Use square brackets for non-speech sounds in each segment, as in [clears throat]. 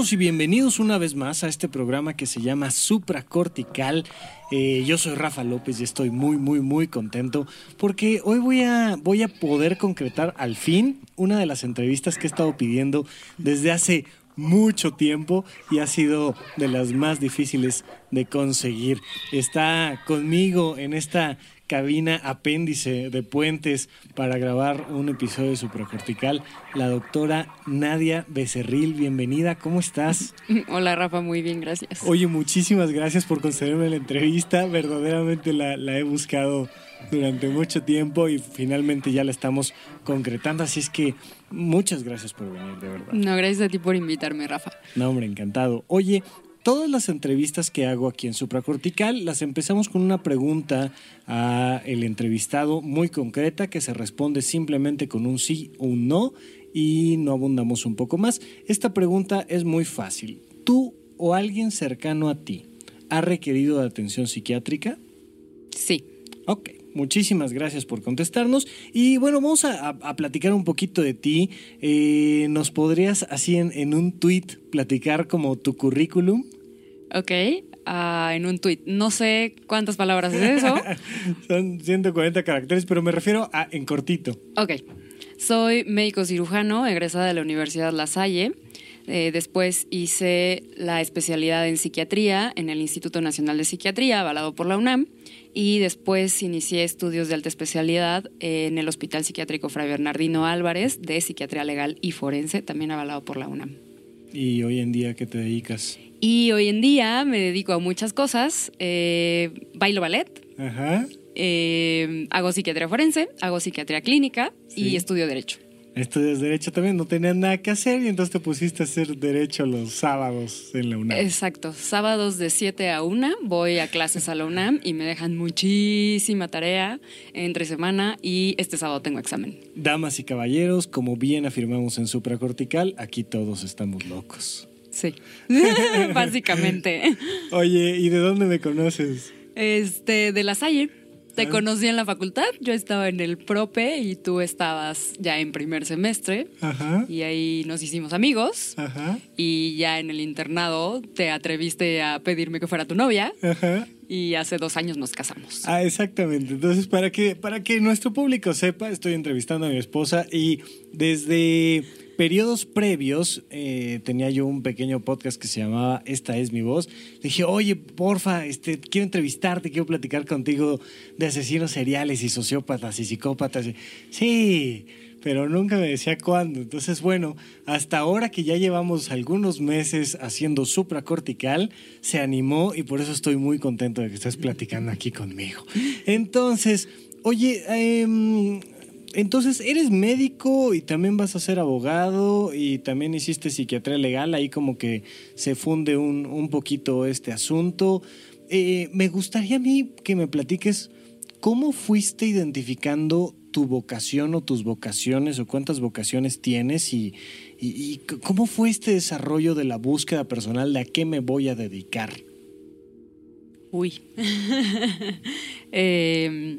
Y bienvenidos una vez más a este programa que se llama Supracortical. Eh, yo soy Rafa López y estoy muy, muy, muy contento porque hoy voy a, voy a poder concretar al fin una de las entrevistas que he estado pidiendo desde hace mucho tiempo y ha sido de las más difíciles de conseguir. Está conmigo en esta cabina apéndice de puentes para grabar un episodio de Supracortical, la doctora Nadia Becerril. Bienvenida, ¿cómo estás? [laughs] Hola Rafa, muy bien, gracias. Oye, muchísimas gracias por concederme la entrevista. Verdaderamente la, la he buscado durante mucho tiempo y finalmente ya la estamos concretando. Así es que muchas gracias por venir, de verdad. No, gracias a ti por invitarme, Rafa. No, hombre, encantado. Oye, todas las entrevistas que hago aquí en Supracortical las empezamos con una pregunta a el entrevistado muy concreta que se responde simplemente con un sí o un no y no abundamos un poco más. Esta pregunta es muy fácil. ¿Tú o alguien cercano a ti ha requerido de atención psiquiátrica? Sí. Ok. Muchísimas gracias por contestarnos. Y bueno, vamos a, a platicar un poquito de ti. Eh, ¿Nos podrías así en, en, un tweet platicar como tu currículum? Ok, uh, en un tweet. No sé cuántas palabras es eso. [laughs] Son 140 caracteres, pero me refiero a en cortito. Ok. Soy médico cirujano, egresada de la Universidad La Salle. Eh, después hice la especialidad en psiquiatría en el Instituto Nacional de Psiquiatría, avalado por la UNAM y después inicié estudios de alta especialidad en el Hospital Psiquiátrico Fray Bernardino Álvarez de Psiquiatría Legal y Forense, también avalado por la UNAM. ¿Y hoy en día qué te dedicas? Y hoy en día me dedico a muchas cosas. Eh, bailo ballet. Ajá. Eh, hago psiquiatría forense, hago psiquiatría clínica sí. y estudio derecho. Estudias Derecho también, no tenías nada que hacer y entonces te pusiste a hacer Derecho los sábados en la UNAM. Exacto, sábados de 7 a 1 voy a clases a la UNAM y me dejan muchísima tarea entre semana y este sábado tengo examen. Damas y caballeros, como bien afirmamos en Supracortical, aquí todos estamos locos. Sí, [laughs] [laughs] básicamente. Oye, ¿y de dónde me conoces? Este, de la Salle. Te conocí en la facultad, yo estaba en el prope y tú estabas ya en primer semestre. Ajá. Y ahí nos hicimos amigos. Ajá. Y ya en el internado te atreviste a pedirme que fuera tu novia. Ajá. Y hace dos años nos casamos. Ah, exactamente. Entonces, para que, para que nuestro público sepa, estoy entrevistando a mi esposa y desde periodos previos eh, tenía yo un pequeño podcast que se llamaba Esta es mi voz. Le dije, oye, porfa, este, quiero entrevistarte, quiero platicar contigo de asesinos seriales y sociópatas y psicópatas. Sí, pero nunca me decía cuándo. Entonces, bueno, hasta ahora que ya llevamos algunos meses haciendo supracortical, se animó y por eso estoy muy contento de que estés platicando aquí conmigo. Entonces, oye, eh, entonces, eres médico y también vas a ser abogado y también hiciste psiquiatría legal, ahí como que se funde un, un poquito este asunto. Eh, me gustaría a mí que me platiques cómo fuiste identificando tu vocación o tus vocaciones o cuántas vocaciones tienes y, cómo fue este desarrollo de la búsqueda personal de a qué me voy a dedicar. Uy. [laughs] eh...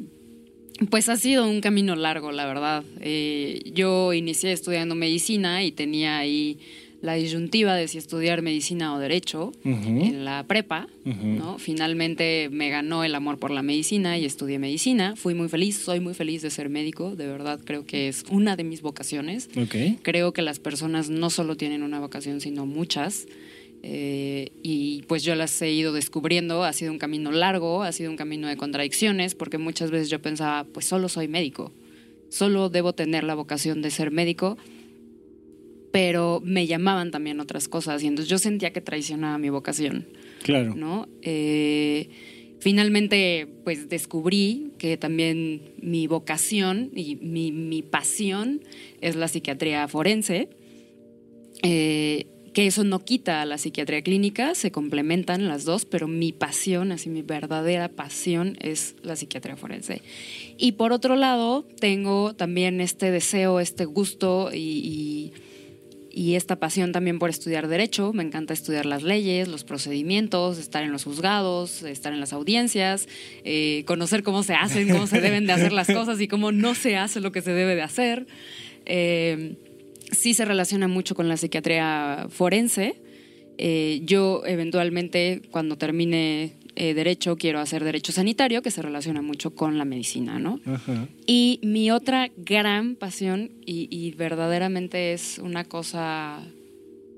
Pues ha sido un camino largo, la verdad. Eh, yo inicié estudiando medicina y tenía ahí la disyuntiva de si estudiar medicina o derecho uh -huh. en la prepa. Uh -huh. ¿no? Finalmente me ganó el amor por la medicina y estudié medicina. Fui muy feliz, soy muy feliz de ser médico, de verdad creo que es una de mis vocaciones. Okay. Creo que las personas no solo tienen una vocación, sino muchas. Eh, y pues yo las he ido descubriendo, ha sido un camino largo, ha sido un camino de contradicciones, porque muchas veces yo pensaba, pues solo soy médico, solo debo tener la vocación de ser médico, pero me llamaban también otras cosas y entonces yo sentía que traicionaba mi vocación. Claro. ¿no? Eh, finalmente, pues descubrí que también mi vocación y mi, mi pasión es la psiquiatría forense. Eh, que eso no quita a la psiquiatría clínica, se complementan las dos, pero mi pasión, así mi verdadera pasión es la psiquiatría forense. Y por otro lado, tengo también este deseo, este gusto y, y, esta pasión también por estudiar derecho. Me encanta estudiar las leyes, los procedimientos, estar en los juzgados, estar en las audiencias, eh, conocer cómo se hacen, cómo se deben de hacer las [laughs] cosas y cómo no se hace lo que se debe de hacer. Eh, sí se relaciona mucho con la psiquiatría forense. Eh, yo eventualmente, cuando termine eh, derecho, quiero hacer derecho sanitario, que se relaciona mucho con la medicina, ¿no? Y mi otra gran pasión, y, verdaderamente es una cosa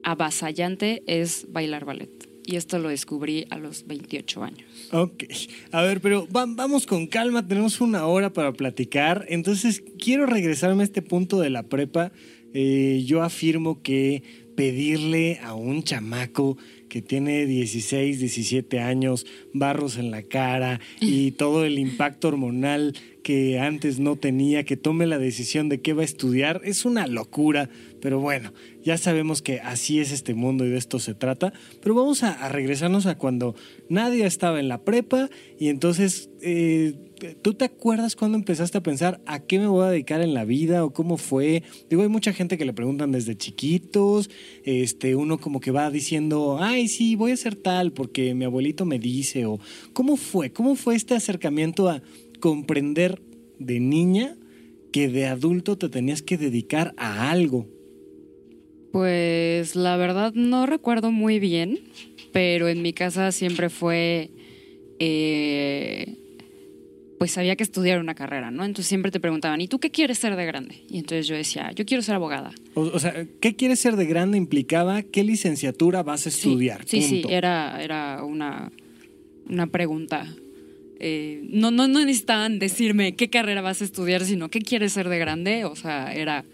avasallante, es bailar ballet. Y esto lo descubrí a los 28 años. Ok. A ver, pero vamos con calma, tenemos una hora para platicar. Entonces, quiero regresarme a este punto de la prepa eh, yo afirmo que pedirle a un chamaco que tiene 16, 17 años, barros en la cara y todo el impacto hormonal que antes no tenía, que tome la decisión de qué va a estudiar, es una locura. Pero bueno, ya sabemos que así es este mundo y de esto se trata. Pero vamos a, regresarnos a cuando nadie estaba en la prepa y entonces, eh, ¿tú te acuerdas cuando empezaste a pensar a qué me voy a dedicar en la vida o cómo fue? Digo, hay mucha gente que le preguntan desde chiquitos, este, uno como que va diciendo, ay, sí, voy a ser tal porque mi abuelito me dice, o ¿cómo fue? ¿Cómo fue este acercamiento a comprender de niña que de adulto te tenías que dedicar a algo? Pues la verdad no recuerdo muy bien, pero en mi casa siempre fue, eh, pues había que estudiar una carrera, ¿no? Entonces siempre te preguntaban, ¿y tú qué quieres ser de grande? Y entonces yo decía, yo quiero ser abogada. O, sea, ¿qué quieres ser de grande implicaba qué licenciatura vas a estudiar? Sí, sí, era, era una, una pregunta. Eh, no, no, no necesitaban decirme qué carrera vas a estudiar, sino qué quieres ser de grande. O sea, era,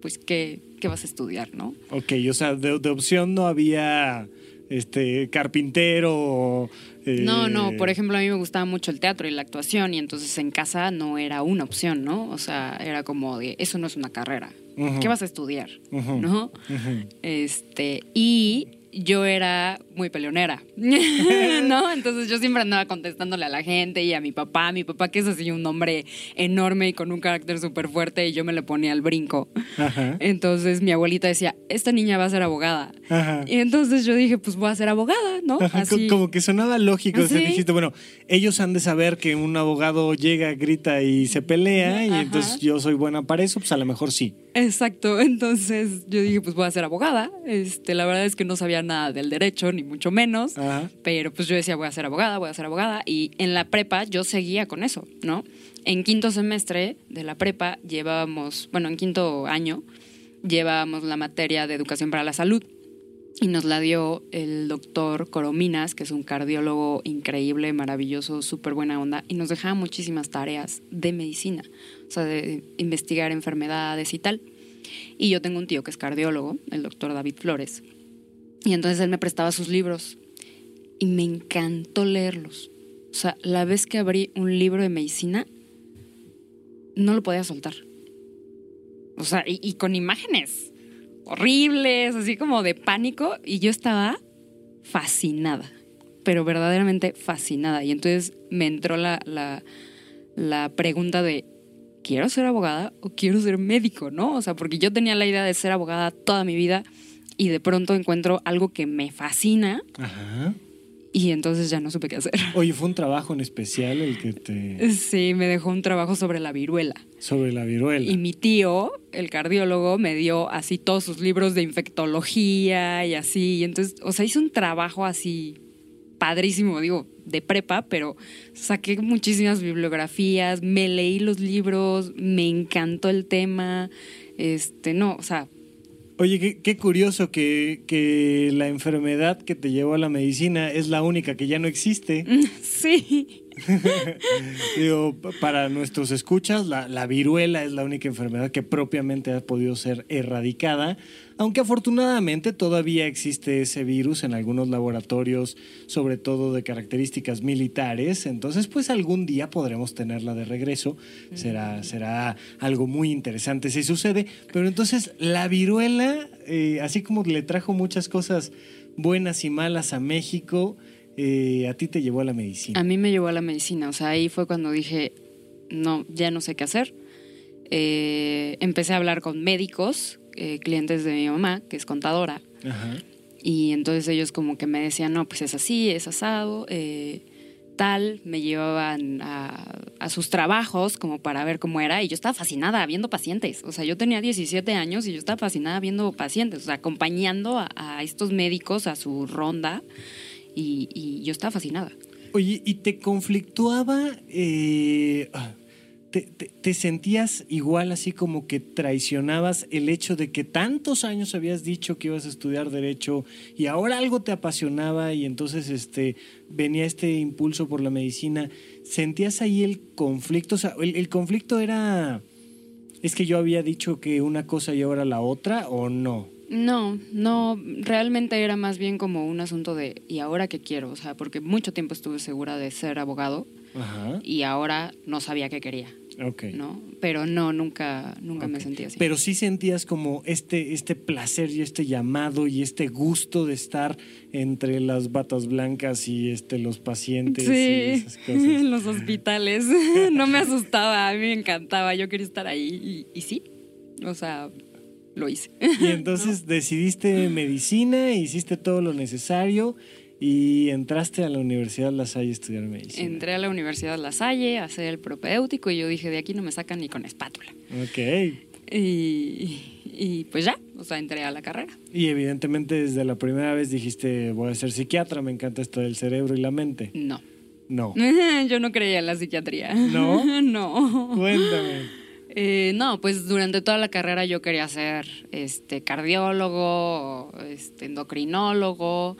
pues, qué qué vas a estudiar, ¿no? Ok, o sea, de, opción no había este carpintero. Eh, no, no, por ejemplo, a mí me gustaba mucho el teatro y la actuación y entonces en casa no era una opción, ¿no? O sea, era como de, eso no es una carrera. ¿Qué vas a estudiar? ¿No? Este, y yo era muy peleonera, [laughs] ¿no? Entonces yo siempre andaba contestándole a la gente y a mi papá, mi papá que es así un hombre enorme y con un carácter súper fuerte y yo me le ponía al brinco. Entonces mi abuelita decía, esta niña va a ser abogada. Y entonces yo dije, pues voy a ser abogada, ¿no? Así. Como que sonaba lógico, ¿Sí? dijiste, bueno, ellos han de saber que un abogado llega, grita y se pelea y entonces yo soy buena para eso, pues a lo mejor sí. Exacto, [laughs] entonces yo dije, pues voy a ser abogada. Este, la verdad es que no sabía nada del derecho, ni mucho menos, pero pues yo decía, voy a ser abogada, voy a ser abogada, y en la prepa yo seguía con eso, ¿no? En quinto semestre de la prepa llevábamos, bueno, en quinto año llevábamos la materia de educación para la salud y nos la dio el doctor Corominas, que es un cardiólogo increíble, maravilloso, súper buena onda, y nos dejaba muchísimas tareas de medicina, o sea, de investigar enfermedades y tal. Y yo tengo un tío que es cardiólogo, el doctor David Flores, y entonces él me prestaba sus libros y me encantó leerlos. O sea, la vez que abrí un libro de medicina, no lo podía soltar. O sea, y, y con imágenes horribles, así como de pánico, y yo estaba fascinada, pero verdaderamente fascinada. Y entonces me entró la, la, la pregunta de, ¿quiero ser abogada o quiero ser médico? ¿No? O sea, porque yo tenía la idea de ser abogada toda mi vida y de pronto encuentro algo que me fascina. Ajá. Y entonces ya no supe qué hacer. [laughs] Oye, ¿fue un trabajo en especial el que te...? Sí, me dejó un trabajo sobre la viruela. Sobre la viruela. Y mi tío, el cardiólogo, me dio así todos sus libros de infectología y así. Y entonces, o sea, hizo un trabajo así padrísimo, digo, de prepa, pero saqué muchísimas bibliografías, me leí los libros, me encantó el tema. Este, no, o sea, Oye, qué, curioso que, la enfermedad que te llevó a la medicina es la única que ya no existe. [laughs] Sí. [laughs] Digo, pa- para nuestros escuchas, la, la viruela es la única enfermedad que propiamente ha podido ser erradicada, aunque afortunadamente todavía existe ese virus en algunos laboratorios, sobre todo de características militares. Entonces, pues algún día podremos tenerla de regreso. Será, será algo muy interesante si sucede. Pero entonces, la viruela, eh, así como le trajo muchas cosas buenas y malas a México, eh, a ti te llevó a la medicina. A mí me llevó a la medicina, o sea, ahí fue cuando dije, no, ya no sé qué hacer. Eh, empecé a hablar con médicos, eh, clientes de mi mamá, que es contadora, Ajá. y entonces ellos como que me decían, no, pues es así, es asado, eh, tal, me llevaban a, a sus trabajos como para ver cómo era, y yo estaba fascinada viendo pacientes, o sea, yo tenía 17 años y yo estaba fascinada viendo pacientes, o sea, acompañando a, a estos médicos a su ronda, y, yo estaba fascinada. Oye, ¿y te conflictuaba? eh, ah, te, te- te sentías igual así como que traicionabas el hecho de que tantos años habías dicho que ibas a estudiar derecho y ahora algo te apasionaba y entonces este venía este impulso por la medicina? ¿Sentías ahí el conflicto? O sea, el, el conflicto era es que yo había dicho que una cosa y ahora la otra o no? No, no, realmente era más bien como un asunto de, ¿y ahora qué quiero? O sea, porque mucho tiempo estuve segura de ser abogado Ajá. y ahora no sabía qué quería, Ok. ¿no? Pero no, nunca, nunca me sentí así. Pero sí sentías como este, este placer y este llamado y este gusto de estar entre las batas blancas y este, los pacientes y esas cosas. en [laughs] los hospitales. [laughs] no me asustaba, a mí me encantaba, yo quería estar ahí y, y sí, o sea, lo hice. Y [laughs] entonces decidiste medicina, hiciste todo lo necesario y entraste a la Universidad La Salle a estudiar medicina. Entré a la Universidad La Salle a hacer el propedéutico y yo dije, de aquí no me sacan ni con espátula. Ok. Y, y pues ya, o sea, entré a la carrera. Y evidentemente desde la primera vez dijiste, voy a ser psiquiatra, me encanta esto del cerebro y la mente. No. No. [laughs] Yo no creía en la psiquiatría. ¿No? [laughs] no. Cuéntame. Eh, no, pues durante toda la carrera yo quería ser este, cardiólogo, este, endocrinólogo.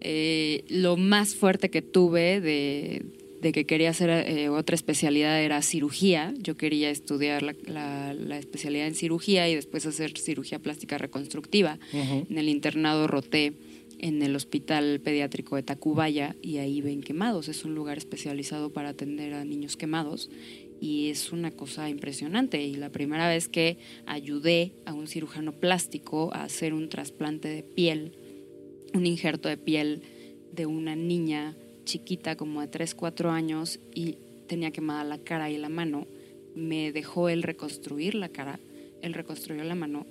Eh, lo más fuerte que tuve de, de que quería hacer eh, otra especialidad era cirugía. Yo quería estudiar la, la- la especialidad en cirugía y después hacer cirugía plástica reconstructiva. En el internado roté en el Hospital Pediátrico de Tacubaya y ahí ven quemados. Es un lugar especializado para atender a niños quemados y es una cosa impresionante. Y la primera vez que ayudé a un cirujano plástico a hacer un trasplante de piel, un injerto de piel de una niña chiquita como de 3, 4 años y tenía quemada la cara y la mano, me dejó él reconstruir la cara, él reconstruyó la mano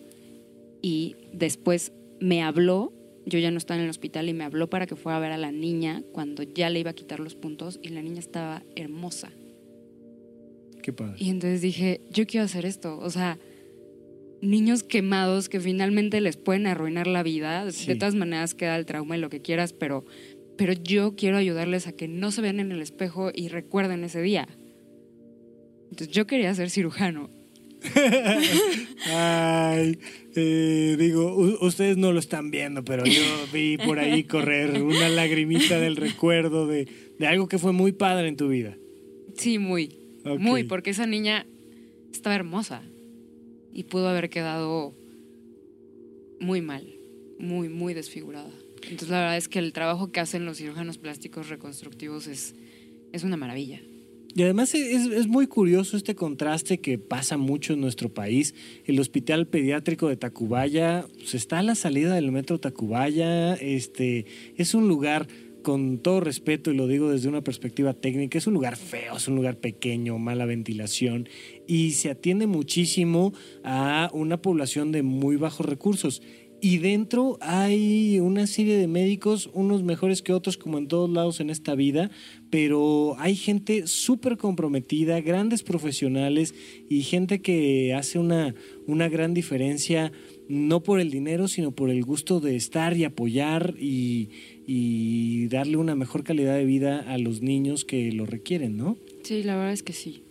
y después me habló, yo ya no estaba en el hospital y me habló para que fuera a ver a la niña cuando ya le iba a quitar los puntos y la niña estaba hermosa. Qué padre. Y entonces dije, yo quiero hacer esto, o sea, niños quemados que finalmente les pueden arruinar la vida, Sí. de todas maneras queda el trauma y lo que quieras, pero, pero yo quiero ayudarles a que no se vean en el espejo y recuerden ese día. Entonces yo quería ser cirujano. [laughs] Ay, eh, digo, ustedes no lo están viendo, pero yo vi por ahí [laughs] correr una lagrimita del recuerdo de, de algo que fue muy padre en tu vida. Sí, muy, Muy, porque esa niña estaba hermosa y pudo haber quedado muy mal, muy, muy desfigurada. Entonces la verdad es que el trabajo que hacen los cirujanos plásticos reconstructivos es, es una maravilla. Y además es, es muy curioso este contraste que pasa mucho en nuestro país. El Hospital Pediátrico de Tacubaya pues, está a la salida del metro Tacubaya. Este, es un lugar, con todo respeto, y lo digo desde una perspectiva técnica, es un lugar feo, es un lugar pequeño, mala ventilación, y se atiende muchísimo a una población de muy bajos recursos. Y dentro hay una serie de médicos, unos mejores que otros, como en todos lados en esta vida, pero hay gente súper comprometida, grandes profesionales y gente que hace una, una gran diferencia, no por el dinero, sino por el gusto de estar y apoyar y, y darle una mejor calidad de vida a los niños que lo requieren, ¿no? Sí, la verdad es que sí.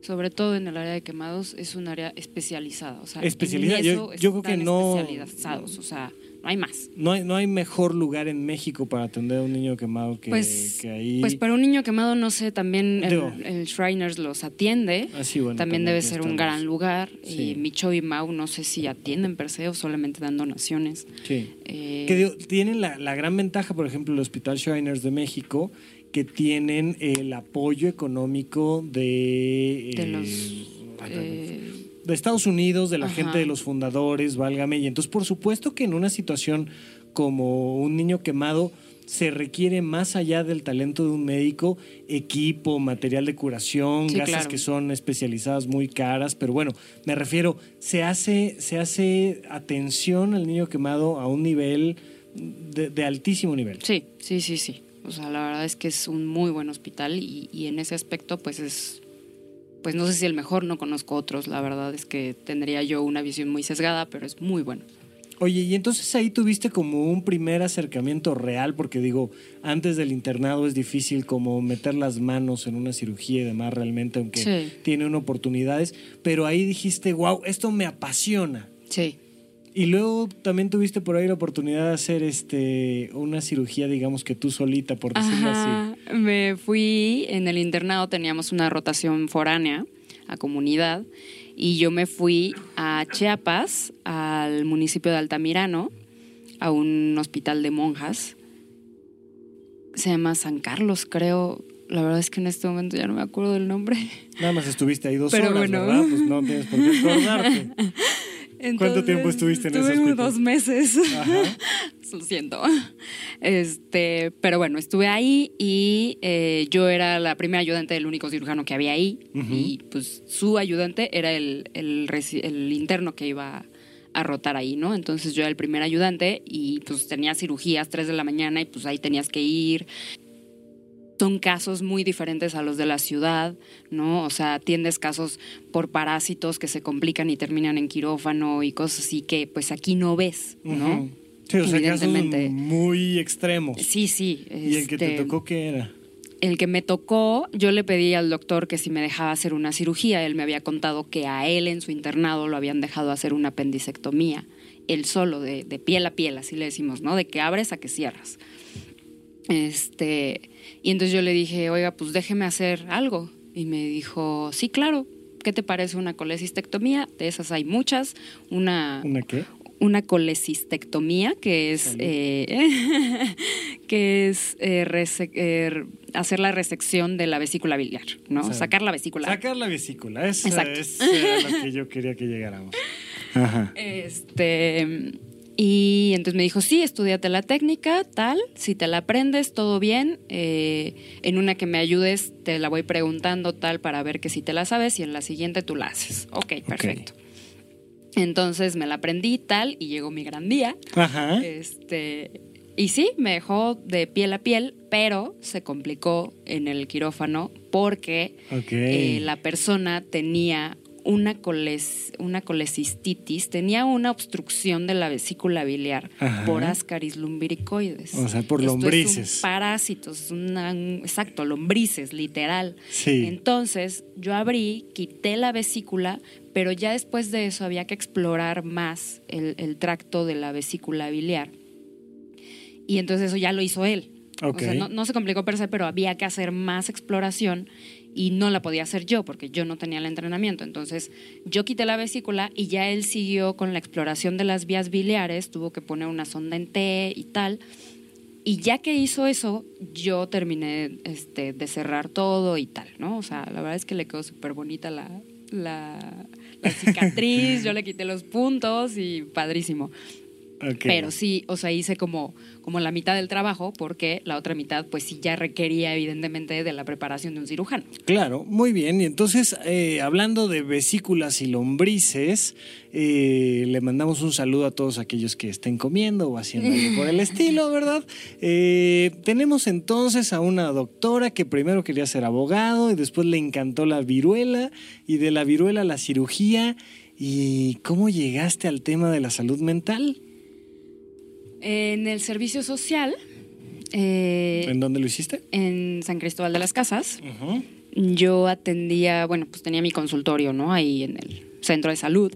Sobre todo en el área de quemados es un área especializada. O sea, en Especializada, yo- creo que no- especializados. O sea, no hay más. No hay, no hay mejor lugar en México para atender a un niño quemado que, Pues, que ahí. pues para un niño quemado, no sé, también Digo. el, el Shriners los atiende. Ah, sí, bueno, también también debe ser un gran lugar. Sí. Y Micho y Mau, no sé si atienden per se o solamente dan donaciones. Sí. Eh, Que digo, tienen la, la gran ventaja, por ejemplo, el Hospital Shriners de México, que tienen el apoyo económico de, de eh, los. eh, de Estados Unidos, de la Ajá. gente de los fundadores, válgame. Y entonces, por supuesto que en una situación como un niño quemado, se requiere más allá del talento de un médico, equipo, material de curación, Sí, gasas claro. que son especializadas muy caras, pero bueno, me refiero, se hace, se hace atención al niño quemado a un nivel de, de altísimo nivel. Sí, sí, sí, sí. O sea, la verdad es que es un muy buen hospital y, y en ese aspecto, pues es. Pues no sé si el mejor, no conozco otros. La verdad es que tendría yo una visión muy sesgada, pero es muy bueno. Oye, y entonces ahí tuviste como un primer acercamiento real, porque digo, antes del internado es difícil como meter las manos en una cirugía y demás realmente, aunque Sí. tiene oportunidades, pero ahí dijiste, wow, esto me apasiona. Sí. Y luego también tuviste por ahí la oportunidad de hacer este una cirugía, digamos que tú solita, por decirlo así. Me fui en el internado, teníamos una rotación foránea a comunidad y yo me fui a Chiapas, al municipio de Altamirano, a un hospital de monjas. Se llama San Carlos, creo. La verdad es que en este momento ya no me acuerdo del nombre. Nada más estuviste ahí dos Pero horas, bueno. ¿verdad? Pues no tienes por qué acordarte. [laughs] Entonces, tiempo estuviste en estuve hospital? dos meses. Ajá. [laughs] Lo siento. Este, pero bueno, estuve ahí y eh, yo era la primera ayudante del único cirujano que había ahí. Ujú. Y pues su ayudante era el, el interno que iba a rotar ahí, ¿no? Entonces yo era el primer ayudante y pues tenía cirugías 3 de la mañana y pues ahí tenías que ir. Son casos muy diferentes a los de la ciudad, ¿no? O sea, atiendes casos por parásitos que se complican y terminan en quirófano y cosas así que pues aquí no ves, ¿no? Ujú. Sí, o sea, casos muy extremos. Sí, sí. ¿Y el que te este, tocó qué era? El que me tocó, yo le pedí al doctor que si me dejaba hacer una cirugía. Él me había contado que a él en su internado lo habían dejado hacer una apendicectomía. Él solo, de, de piel a piel, así le decimos, ¿no? De que abres a que cierras. Este, y entonces yo le dije, oiga, pues déjeme hacer algo. Y me dijo, sí, claro. ¿Qué te parece una colecistectomía? De esas hay muchas. Una, ¿Una qué? una colecistectomía, que es, eh, [laughs] que es eh, rese- eh, hacer la resección de la vesícula biliar, ¿no? O sea, Sacar la vesícula. Sacar la vesícula. Esa Exacto. es era lo que yo quería que llegáramos. [laughs] Ajá. Este, y entonces me dijo, sí, estudiate la técnica, tal, si te la aprendes, todo bien, eh, en una que me ayudes te la voy preguntando tal para ver que si te la sabes y en la siguiente tú la haces. Ok, perfecto. Entonces me la aprendí tal y llegó mi gran día. Ajá. Este, y sí, me dejó de piel a piel, pero se complicó en el quirófano porque eh, la persona tenía una, coles, una colecistitis, tenía una obstrucción de la vesícula biliar Ajá. por ascaris lumbricoides. O sea, por Esto lombrices. Es un parásito, es una- un- exacto, lombrices, literal. Sí. Entonces, yo abrí, quité la vesícula, pero ya después de eso había que explorar más el, el tracto de la vesícula biliar. Y entonces eso ya lo hizo él. Ok. O sea, no, no se complicó per se, pero había que hacer más exploración y no la podía hacer yo porque yo no tenía el entrenamiento. Entonces yo quité la vesícula y ya él siguió con la exploración de las vías biliares, tuvo que poner una sonda en T y tal. Y ya que hizo eso, yo terminé este, de cerrar todo y tal, ¿no? O sea, la verdad es que le quedó súper bonita la, la, la cicatriz, [laughs] yo le quité los puntos y padrísimo. Pero sí, o sea, hice como, como la mitad del trabajo porque la otra mitad pues sí ya requería evidentemente de la preparación de un cirujano. Claro, muy bien. Y entonces, eh, hablando de vesículas y lombrices, eh, le mandamos un saludo a todos aquellos que estén comiendo o haciendo algo por el [laughs] estilo, ¿verdad? Eh, tenemos entonces a una doctora que primero quería ser abogado y después le encantó la viruela y de la viruela la cirugía. ¿Y cómo llegaste al tema de la salud mental? En el servicio social, eh, ¿En dónde lo hiciste? en San Cristóbal de las Casas, yo atendía, bueno, pues tenía mi consultorio, ¿no? Ahí en el centro de salud.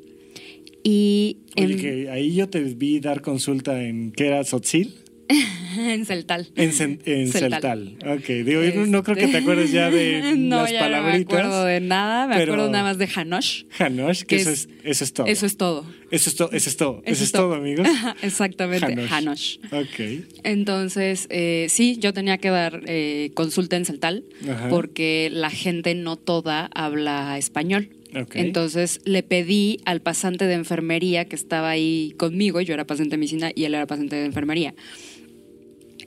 Y Oye, en, que ahí yo te vi dar consulta en, ¿qué era? ¿Sotzil? [laughs] en Celtal. En, Cen- en Celtal. Celtal. Ok, digo, no, creo que te acuerdes ya de [laughs] no, las ya no me palabritas. acuerdo de nada, me pero- acuerdo nada más de Hanosh. Hanosh, que que eso es- es, eso es todo. Eso es todo. Eso es, to- eso es todo. Eso, Eso es todo, amigos. [laughs] Exactamente, Hanosh. Hanosh. Ok. Entonces, eh, sí, yo tenía que dar eh, consulta en Celtal Ajá. porque la gente no toda habla español. Ok. Entonces le pedí al pasante de enfermería que estaba ahí conmigo, yo era pasante de medicina y él era pasante de enfermería.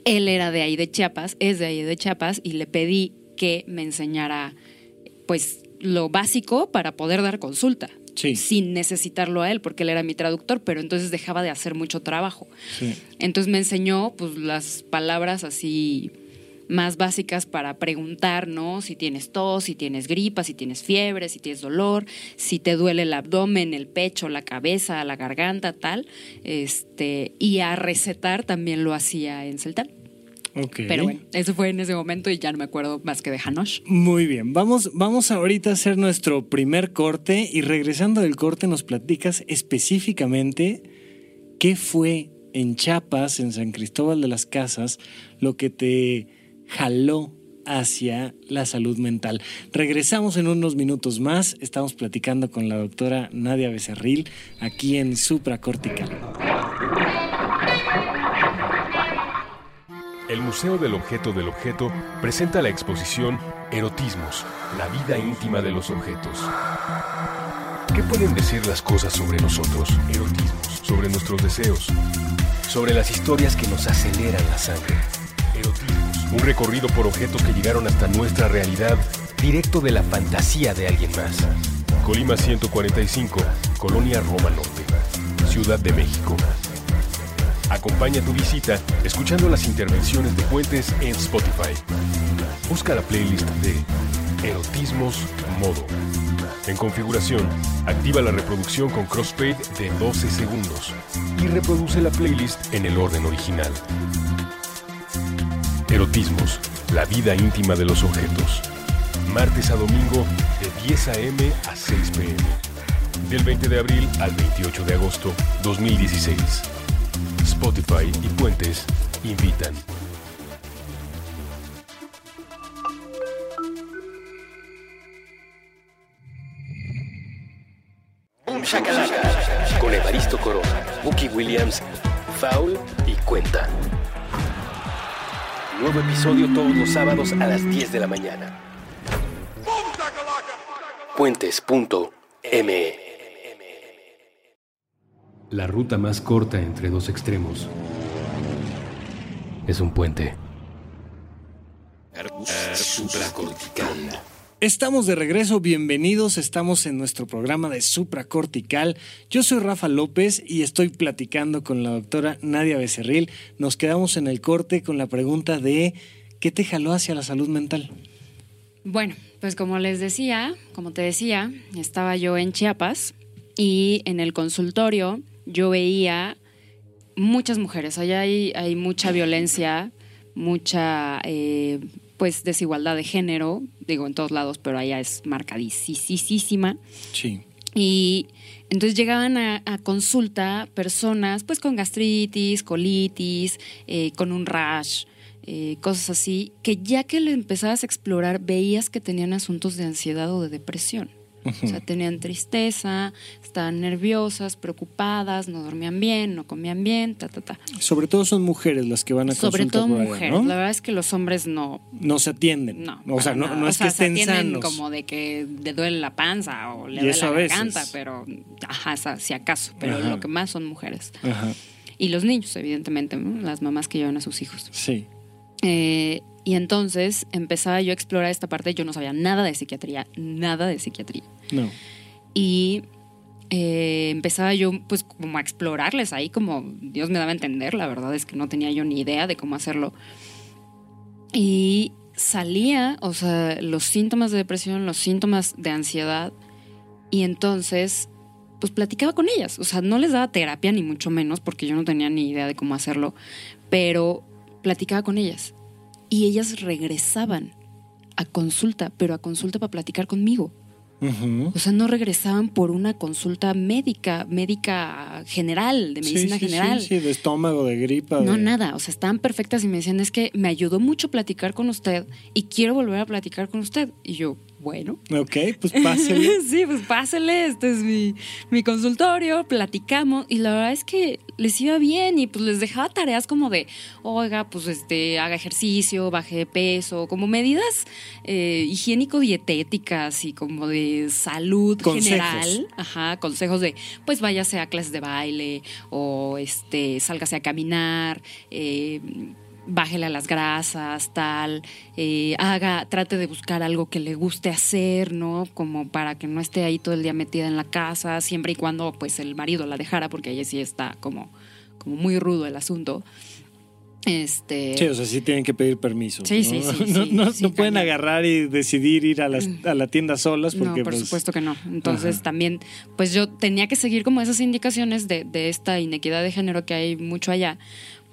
Él era de ahí de Chiapas, es de ahí de Chiapas y le pedí que me enseñara pues lo básico para poder dar consulta. Sí. Sin necesitarlo a él, porque él era mi traductor, pero entonces dejaba de hacer mucho trabajo. Sí. Entonces me enseñó pues las palabras así más básicas para preguntar, ¿no? Si tienes tos, si tienes gripa, si tienes fiebre, si tienes dolor, si te duele el abdomen, el pecho, la cabeza, la garganta, tal. Este, y a recetar también lo hacía en Celtal. Ok. Pero bueno, eso fue en ese momento y ya no me acuerdo más que de Hanosh. Muy bien, vamos, vamos ahorita a hacer nuestro primer corte y regresando del corte nos platicas específicamente qué fue en Chiapas, en San Cristóbal de las Casas, lo que te jaló hacia la salud mental. Regresamos en unos minutos más, estamos platicando con la doctora Nadia Becerril aquí en Supracortical. El Museo del Objeto del Objeto presenta la exposición Erotismos, la vida íntima de los objetos. ¿Qué pueden decir las cosas sobre nosotros? Erotismos, sobre nuestros deseos, sobre las historias que nos aceleran la sangre. Erotismos, un recorrido por objetos que llegaron hasta nuestra realidad, directo de la fantasía de alguien más. Colima 145, Colonia Roma Norte, Ciudad de México. Acompaña tu visita escuchando las intervenciones de Puentes en Spotify. Busca la playlist de Erotismos Modo. En configuración, activa la reproducción con crossfade de 12 segundos y reproduce la playlist en el orden original. Erotismos, la vida íntima de los objetos. Martes a domingo de 10 a.m. a 6 p.m. Del 20 de abril al 28 de agosto 2016. Spotify y Puentes invitan. Con Evaristo Corona, Bucky Williams, Foul y Cuenta. Nuevo episodio todos los sábados a las 10 de la mañana. Puentes.me La ruta más corta entre dos extremos es un puente. Supracortical. Estamos de regreso, bienvenidos, estamos en nuestro programa de Supracortical. Yo soy Rafa López y estoy platicando con la doctora Nadia Becerril. Nos quedamos en el corte con la pregunta de ¿qué te jaló hacia la salud mental? Bueno, pues como les decía, como te decía, estaba yo en Chiapas y en el consultorio yo veía muchas mujeres. Allá hay, mucha violencia, mucha eh, pues desigualdad de género, digo en todos lados, pero allá es marcadísima. Sí. Y entonces llegaban a, a consulta personas pues con gastritis, colitis, eh, con un rash, eh, cosas así, que ya que le empezabas a explorar veías que tenían asuntos de ansiedad o de depresión. O sea, tenían tristeza, estaban nerviosas, preocupadas, no dormían bien, no comían bien, ta, ta, ta. Sobre todo son mujeres las que van a Sobre todo mujeres. ¿no? La verdad es que los hombres no, No se atienden. no. o sea, no, no O es sea, que se estén atienden sanos. como de que le duele la panza o le Y duele la garganta, pero ajá, si acaso, pero Ajá. lo que más son mujeres. Ajá, Y los niños, evidentemente, ¿no? las mamás que llevan a sus hijos. sí. Eh, y entonces empezaba yo a explorar esta parte, yo no sabía nada de psiquiatría, nada de psiquiatría. No. Y eh, empezaba yo pues como a explorarles ahí, como Dios me daba a entender, la verdad es que no tenía yo ni idea de cómo hacerlo. Y salía, o sea, los síntomas de depresión, los síntomas de ansiedad, y entonces pues platicaba con ellas, o sea, no les daba terapia ni mucho menos porque yo no tenía ni idea de cómo hacerlo, pero platicaba con ellas y ellas regresaban a consulta, pero a consulta para platicar conmigo. O sea, no regresaban por una consulta médica, médica general, de Sí, medicina sí, general. Sí, sí, de estómago, de gripa. No, de- nada. O sea, estaban perfectas y me decían, es que me ayudó mucho platicar con usted y quiero volver a platicar con usted. Y yo, bueno. Ok, pues [laughs] pásele. sí, pues pásele, este es mi, mi consultorio, platicamos y la verdad es que les iba bien y pues les dejaba tareas como de, oiga, pues este, haga ejercicio, baje de peso, como medidas eh, higiénico-dietéticas y como de salud Consejos. general, ajá, consejos de, pues váyase a clases de baile o este, sálgase a caminar, eh, bájele a las grasas, tal, eh, haga, trate de buscar algo que le guste hacer, ¿no? Como para que no esté ahí todo el día metida en la casa, siempre y cuando pues el marido la dejara, porque ella sí está como, como muy rudo el asunto. Este. Sí, o sea, sí tienen que pedir permiso. Sí, ¿no? sí, sí, No, sí, [laughs] no- sí, no pueden agarrar y decidir ir a, las- a la tienda solas porque no, por pues, supuesto que no. Entonces Ajá. también, pues yo tenía que seguir como esas indicaciones de, de esta inequidad de género que hay mucho allá,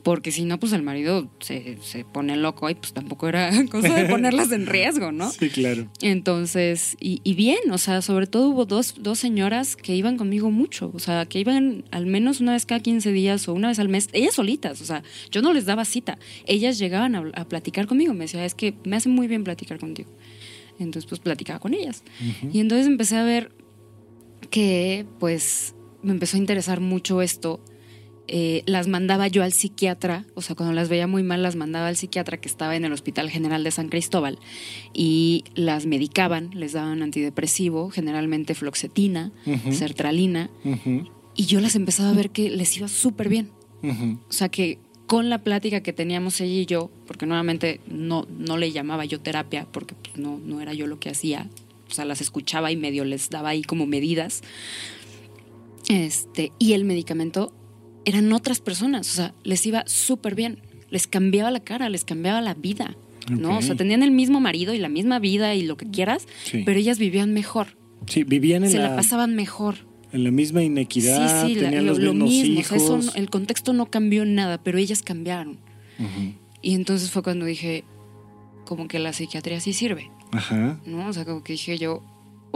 porque si no, pues el marido se, se pone loco y pues tampoco era [laughs] cosa de ponerlas en riesgo, ¿no? Sí, claro. Entonces, y, y bien, o sea, sobre todo hubo dos, dos señoras que iban conmigo mucho, o sea, que iban al menos una vez cada 15 días o una vez al mes, ellas solitas, o sea, yo no les daba cita, ellas llegaban a, a platicar conmigo, me decía, es que me hace muy bien platicar contigo. Entonces, pues platicaba con ellas. Y entonces empecé a ver que, pues, me empezó a interesar mucho esto. Eh, las mandaba yo al psiquiatra, o sea, cuando las veía muy mal, las mandaba al psiquiatra que estaba en el Hospital General de San Cristóbal y las medicaban, les daban antidepresivo, generalmente floxetina, sertralina, y yo las empezaba a ver que les iba súper bien. O sea, que con la plática que teníamos ella y yo, porque nuevamente no, no le llamaba yo terapia, porque pues, no, no era yo lo que hacía, o sea, las escuchaba y medio les daba ahí como medidas. Este, y el medicamento eran otras personas, o sea, les iba súper bien, les cambiaba la cara, les cambiaba la vida, ¿no? O sea, tenían el mismo marido y la misma vida y lo que quieras, Sí. pero ellas vivían mejor, Sí, vivían en se la, la pasaban mejor. en la misma inequidad, sí, sí, tenían lo, los lo mismos mismo, o hijos. sea, eso no- el contexto no cambió nada, pero ellas cambiaron. Y entonces fue cuando dije, como que la psiquiatría sí sirve, Ajá. ¿no? O sea, como que dije yo,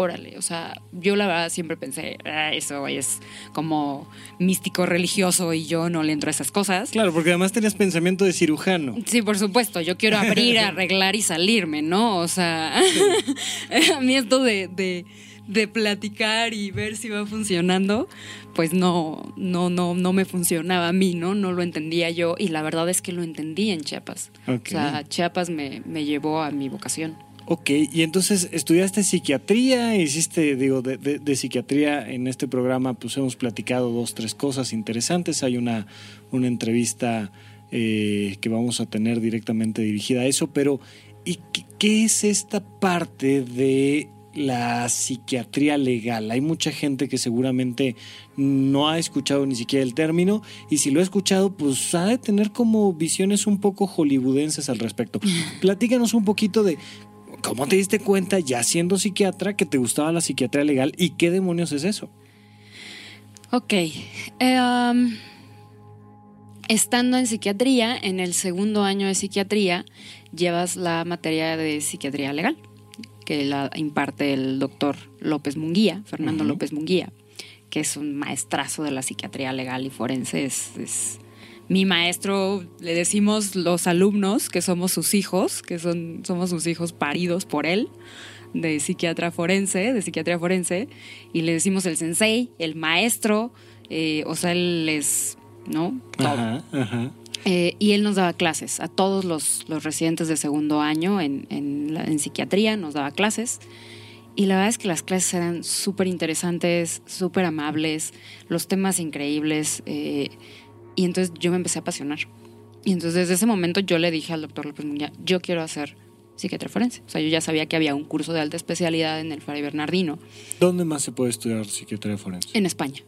órale, o sea, yo la verdad siempre pensé, "Ah, eso es como místico religioso y yo no le entro a esas cosas. Claro, porque además tenías pensamiento de cirujano. Sí, por supuesto, yo quiero abrir, [laughs] arreglar y salirme, ¿no? O sea, [laughs] a mí esto de, de, de platicar y ver si va funcionando, pues no, no, no, no me funcionaba a mí, ¿no? No lo entendía yo y la verdad es que lo entendí en Chiapas. O sea, Chiapas me, me llevó a mi vocación. Ok, y entonces estudiaste psiquiatría, hiciste, digo, de, de- de psiquiatría en este programa, pues hemos platicado dos, tres cosas interesantes. Hay una, una entrevista eh, que vamos a tener directamente dirigida a eso, pero ¿y qué, qué es esta parte de la psiquiatría legal? Hay mucha gente que seguramente no ha escuchado ni siquiera el término y si lo ha escuchado, pues ha de tener como visiones un poco hollywoodenses al respecto. [laughs] Platícanos un poquito de ¿Cómo te diste cuenta, ya siendo psiquiatra, que te gustaba la psiquiatría legal y qué demonios es eso? Ok. eh, um, estando en psiquiatría, en el segundo año de psiquiatría, llevas la materia de psiquiatría legal, que la imparte el doctor López Munguía, Fernando. López Munguía, que es un maestrazo de la psiquiatría legal y forense. Es, es mi maestro, le decimos los alumnos que somos sus hijos, que son, somos sus hijos paridos por él de psiquiatra forense, de psiquiatría forense, y le decimos el sensei, el maestro, eh, o sea, él es, ¿no? Todo. Ajá, ajá. Eh, y él nos daba clases a todos los, los residentes de segundo año en, en, la- en psiquiatría, nos daba clases. Y la verdad es que las clases eran súper interesantes, súper amables, los temas increíbles. eh, y entonces yo me empecé a apasionar. Y entonces desde ese momento yo le dije al doctor López Munguía, yo quiero hacer psiquiatría forense. O sea, yo ya sabía que había un curso de alta especialidad en el Fray Bernardino, ¿Dónde más se puede estudiar psiquiatría forense? en España.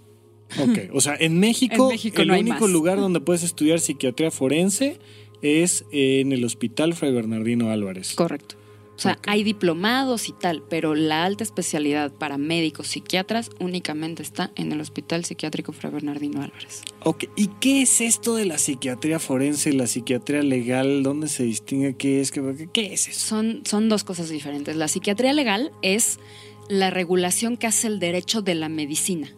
Ok, o sea, en México, [laughs] En México el no único lugar donde puedes estudiar psiquiatría forense es en el Hospital Fray Bernardino Álvarez. Correcto. O sea, hay diplomados y tal, pero la alta especialidad para médicos psiquiatras únicamente está en el Hospital Psiquiátrico Fray Bernardino Álvarez. Ok, ¿y qué es esto de la psiquiatría forense y la psiquiatría legal? ¿Dónde se distingue? ¿Qué es? ¿Qué, qué es eso? Son, son dos cosas diferentes. La psiquiatría legal es la regulación que hace el derecho de la medicina.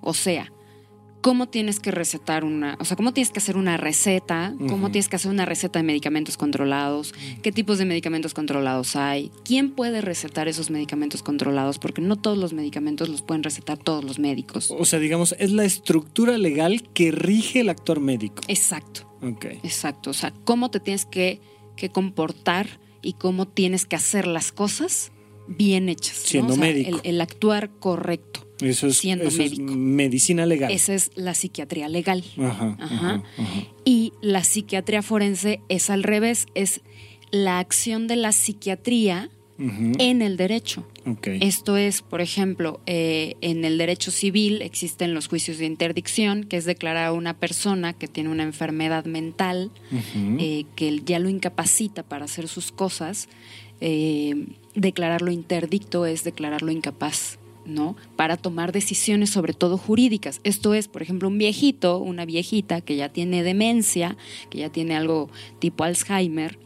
O sea, cómo tienes que recetar una, o sea, cómo tienes que hacer una receta, cómo tienes que hacer una receta de medicamentos controlados, qué tipos de medicamentos controlados hay, quién puede recetar esos medicamentos controlados, porque no todos los medicamentos los pueden recetar todos los médicos. O sea, digamos, es la estructura legal que rige el actor médico. Exacto. Ok. Exacto. O sea, cómo te tienes que, que comportar y cómo tienes que hacer las cosas bien hechas. ¿no? Siendo O sea, médico. El, el actuar correcto. Eso es, Siendo eso es médico. medicina legal. Esa es la psiquiatría legal. Ajá, Ajá. Y la psiquiatría forense es al revés, es la acción de la psiquiatría en el derecho. Esto es, por ejemplo, eh, en el derecho civil existen los juicios de interdicción, que es declarar a una persona que tiene una enfermedad mental, Ujú. eh, que ya lo incapacita para hacer sus cosas. Eh, declararlo interdicto es declararlo incapaz. ¿no? Para tomar decisiones sobre todo jurídicas. Esto es, por ejemplo, un viejito, una viejita que ya tiene demencia, que ya tiene algo tipo Alzheimer,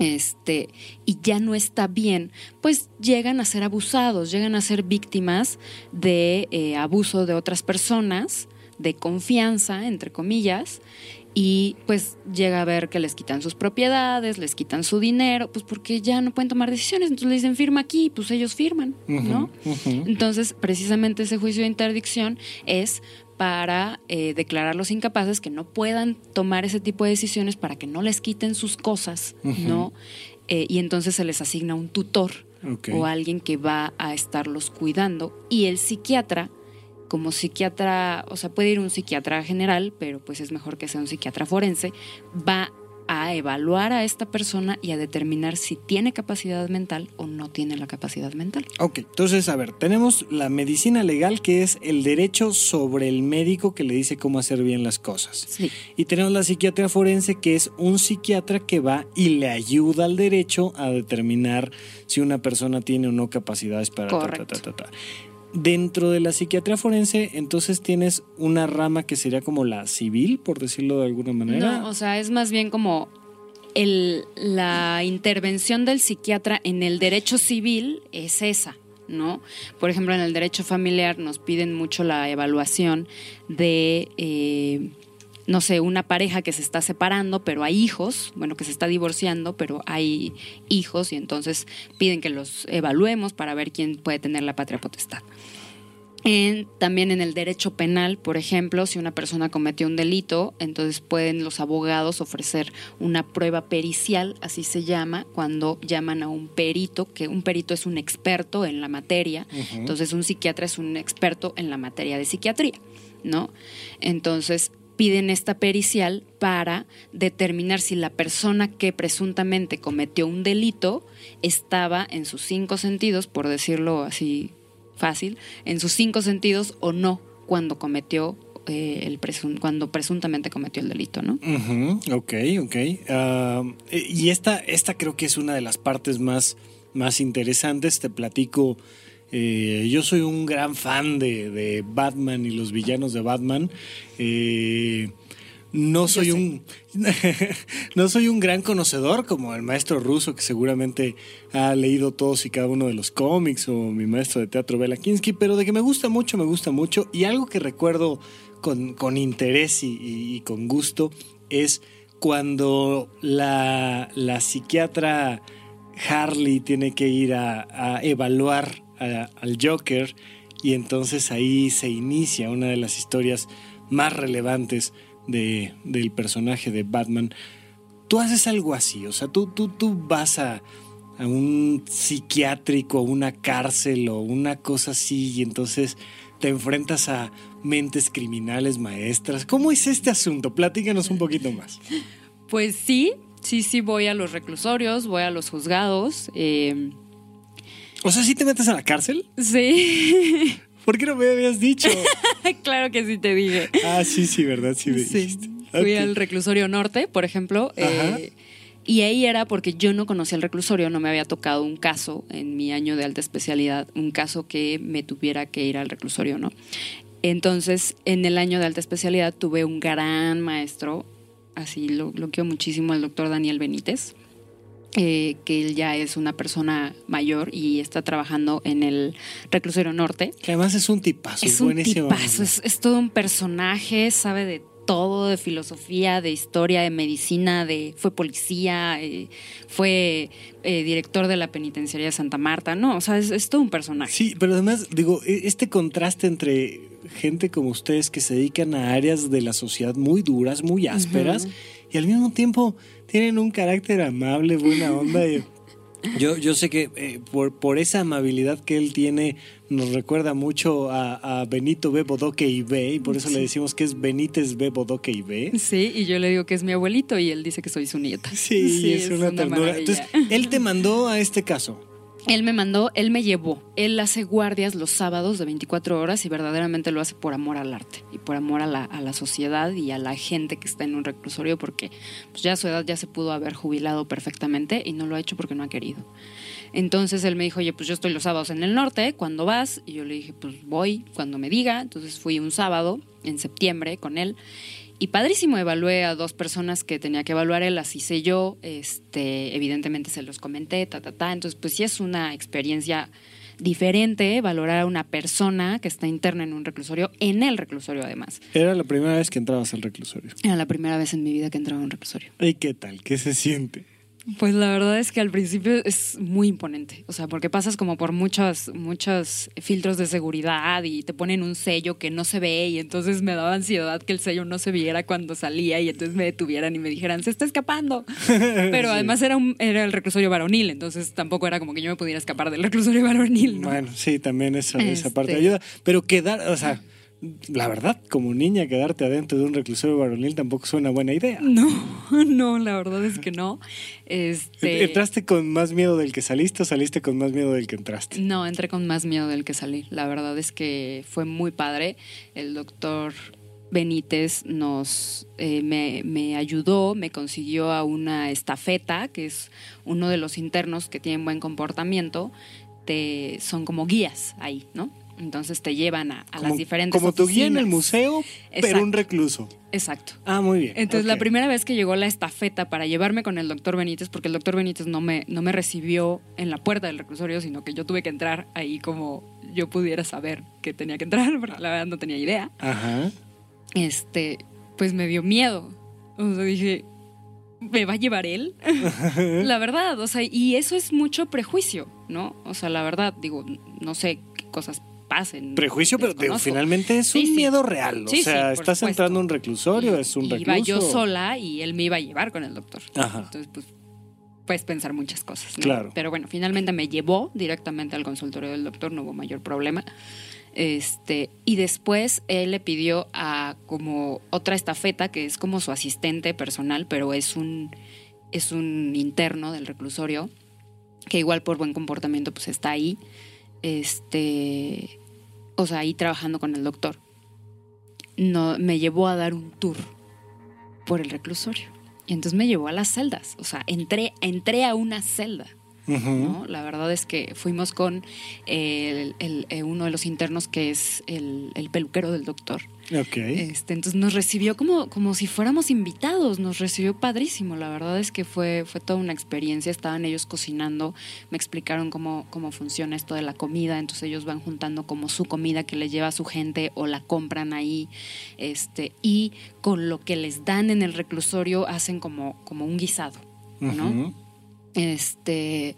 este, y ya no está bien, pues llegan a ser abusados, llegan a ser víctimas de eh, abuso de otras personas, de confianza, entre comillas, y pues llega a ver que les quitan sus propiedades, les quitan su dinero, pues porque ya no pueden tomar decisiones, entonces le dicen firma aquí, pues ellos firman, ¿no? Entonces, precisamente ese juicio de interdicción es para eh, declararlos incapaces que no puedan tomar ese tipo de decisiones para que no les quiten sus cosas. ¿no? Eh, y entonces se les asigna un tutor o alguien que va a estarlos cuidando. Y el psiquiatra, como psiquiatra, o sea, puede ir un psiquiatra general, pero pues es mejor que sea un psiquiatra forense, va a evaluar a esta persona y a determinar si tiene capacidad mental o no tiene la capacidad mental. Ok, entonces, a ver, tenemos la medicina legal, que es el derecho sobre el médico que le dice cómo hacer bien las cosas. Sí. Y tenemos la psiquiatría forense, que es un psiquiatra que va y le ayuda al derecho a determinar si una persona tiene o no capacidades para... Correcto. ta, ta, ta. Dentro de la psiquiatría forense, entonces tienes una rama que sería como la civil, por decirlo de alguna manera. No, o sea, es más bien como el, la intervención del psiquiatra en el derecho civil es esa, ¿no? Por ejemplo, en el derecho familiar nos piden mucho la evaluación de, eh, no sé, una pareja que se está separando, pero hay hijos, bueno, que se está divorciando, pero hay hijos y entonces piden que los evaluemos para ver quién puede tener la patria potestad. En- también en el derecho penal, por ejemplo, si una persona cometió un delito, entonces pueden los abogados ofrecer una prueba pericial, así se llama, cuando llaman a un perito, que un perito es un experto en la materia, entonces un psiquiatra es un experto en la materia de psiquiatría, ¿no? Entonces piden esta pericial para determinar si la persona que presuntamente cometió un delito estaba en sus cinco sentidos, por decirlo así fácil, en sus cinco sentidos o no cuando cometió eh, el presun- cuando presuntamente cometió el delito, ¿no? Ujú, ok, ok. Ah, y esta, esta creo que es una de las partes más, más interesantes. Te platico. Eh, yo soy un gran fan de, de Batman y los villanos de Batman. Eh, no soy un [laughs] no soy un gran conocedor como el maestro ruso que seguramente ha leído todos y cada uno de los cómics o mi maestro de teatro Bela Kinsky, pero de que me gusta mucho, me gusta mucho y algo que recuerdo con, con interés y, y- y con gusto es cuando la, la psiquiatra Harley tiene que ir a, a evaluar al Joker y entonces ahí se inicia una de las historias más relevantes de- del personaje de Batman. Tú haces algo así, o sea, tú, tú, tú vas a, a un psiquiátrico, una cárcel o una cosa así y entonces te enfrentas a mentes criminales maestras. ¿Cómo es este asunto? Platícanos un poquito más. [laughs] Pues sí, sí, sí voy a los reclusorios, voy a los juzgados. eh, O sea, ¿sí te metes a la cárcel? sí, [laughs] ¿Por qué no me habías dicho? [laughs] claro que sí te dije. Ah, sí, sí, ¿verdad? Sí, me Sí. dijiste. Fui al reclusorio norte, por ejemplo. Ajá. eh, y ahí era porque yo no conocía el reclusorio, no me había tocado un caso en mi año de alta especialidad, un caso que me tuviera que ir al reclusorio, ¿no? Entonces, en el año de alta especialidad tuve un gran maestro, así lo, lo quiero muchísimo, el doctor Daniel Benítez. Eh, que él ya es una persona mayor y está trabajando en el reclusorio norte. Que además es un tipazo, es un tipazo, es, es, todo un personaje, sabe de todo, de filosofía, de historia, de medicina, de fue policía, eh, fue eh, director de la penitenciaría de Santa Marta, no, o sea, es, es, todo un personaje. Sí, pero además, digo, e, este contraste entre gente como ustedes que se dedican a áreas de la sociedad muy duras, muy ásperas, uh -huh. y al mismo tiempo tienen un carácter amable, buena onda. Y yo, yo sé que eh, por, por esa amabilidad que él tiene, nos recuerda mucho a, a Benito B. Bodoque y B, y por eso sí. le decimos que es Benítez B. Bodoque y B. Sí, y yo le digo que es mi abuelito y él dice que soy su nieta. Sí, sí es, es, una, una ternura. Maravilla. Entonces, él te mandó a este caso. Él me mandó, él me llevó. Él hace guardias los sábados de 24 horas y verdaderamente lo hace por amor al arte y por amor a la, a la sociedad y a la gente que está en un reclusorio porque pues ya a su edad ya se pudo haber jubilado perfectamente y no lo ha hecho porque no ha querido. Entonces él me dijo, oye, pues yo estoy los sábados en el norte, ¿cuándo vas? Y yo le dije, pues voy cuando me diga. Entonces fui un sábado en septiembre con él y padrísimo, evalué a dos personas que tenía que evaluar él, así sé yo, este, evidentemente se los comenté, ta, ta, ta. Entonces, pues sí es una experiencia diferente valorar a una persona que está interna en un reclusorio, en el reclusorio además. Era la primera vez que entrabas al reclusorio. Era la primera vez en mi vida que entraba a un reclusorio. ¿Y qué tal? ¿Qué se siente? Pues la verdad es que al principio es muy imponente, o sea, porque pasas como por muchos, muchos filtros de seguridad y te ponen un sello que no se ve y entonces me daba ansiedad que el sello no se viera cuando salía y entonces me detuvieran y me dijeran, se está escapando. [laughs] Pero sí. además era, un, era el reclusorio varonil, entonces tampoco era como que yo me pudiera escapar del reclusorio [laughs] varonil. ¿no? Bueno, sí, también esa, este... esa parte ayuda, pero quedar, o sea la verdad, como niña, quedarte adentro de un reclusorio varonil tampoco suena buena idea. No, [laughs] no, la verdad es que no. Este... ¿Entraste con más miedo del que saliste o saliste con más miedo del que entraste? No, entré con más miedo del que salí. La verdad es que fue muy padre. El doctor Benítez nos eh, me, me, ayudó, me consiguió a una estafeta, que es uno de los internos que tienen buen comportamiento. Te, son como guías ahí, ¿no? Entonces te llevan a, a como, las diferentes Como tu guía en el museo, Exacto. pero un recluso. Exacto. Ah, muy bien. Entonces okay. la primera vez que llegó la estafeta para llevarme con el doctor Benítez, porque el doctor Benítez no me, no me recibió en la puerta del reclusorio, sino que yo tuve que entrar ahí como yo pudiera saber que tenía que entrar, [laughs] porque la verdad no tenía idea. Ajá. Este, pues me dio miedo. O sea, dije, ¿me va a llevar él? [laughs] la verdad, o sea, y eso es mucho prejuicio, ¿no? O sea, la verdad, digo, no sé qué cosas pasen. Prejuicio, pero digo, finalmente es un sí, miedo real. Sí, o sea, estás supuesto. entrando a un reclusorio, y, es un recluso. Iba yo sola y él me iba a llevar con el doctor. Ajá. Entonces, pues, puedes pensar muchas cosas. ¿no? Claro. Pero bueno, finalmente me llevó directamente al consultorio del doctor, no hubo mayor problema. Este, y después él le pidió a como otra estafeta, que es como su asistente personal, pero es un, es un interno del reclusorio, que igual por buen comportamiento pues está ahí. Este, o sea, ahí trabajando con el doctor. No, me llevó a dar un tour por el reclusorio. Y entonces me llevó a las celdas. O sea, entré, entré a una celda. Uh -huh. ¿no? La verdad es que fuimos con el, el, el, uno de los internos que es el, peluquero del doctor. Okay. Este, entonces nos recibió como, como si fuéramos invitados, nos recibió padrísimo. La verdad es que fue, fue toda una experiencia. Estaban ellos cocinando, me explicaron cómo, cómo funciona esto de la comida. Entonces ellos van juntando como su comida que les lleva a su gente o la compran ahí. Este, y con lo que les dan en el reclusorio hacen como, como un guisado. ¿no? Uh -huh. Este.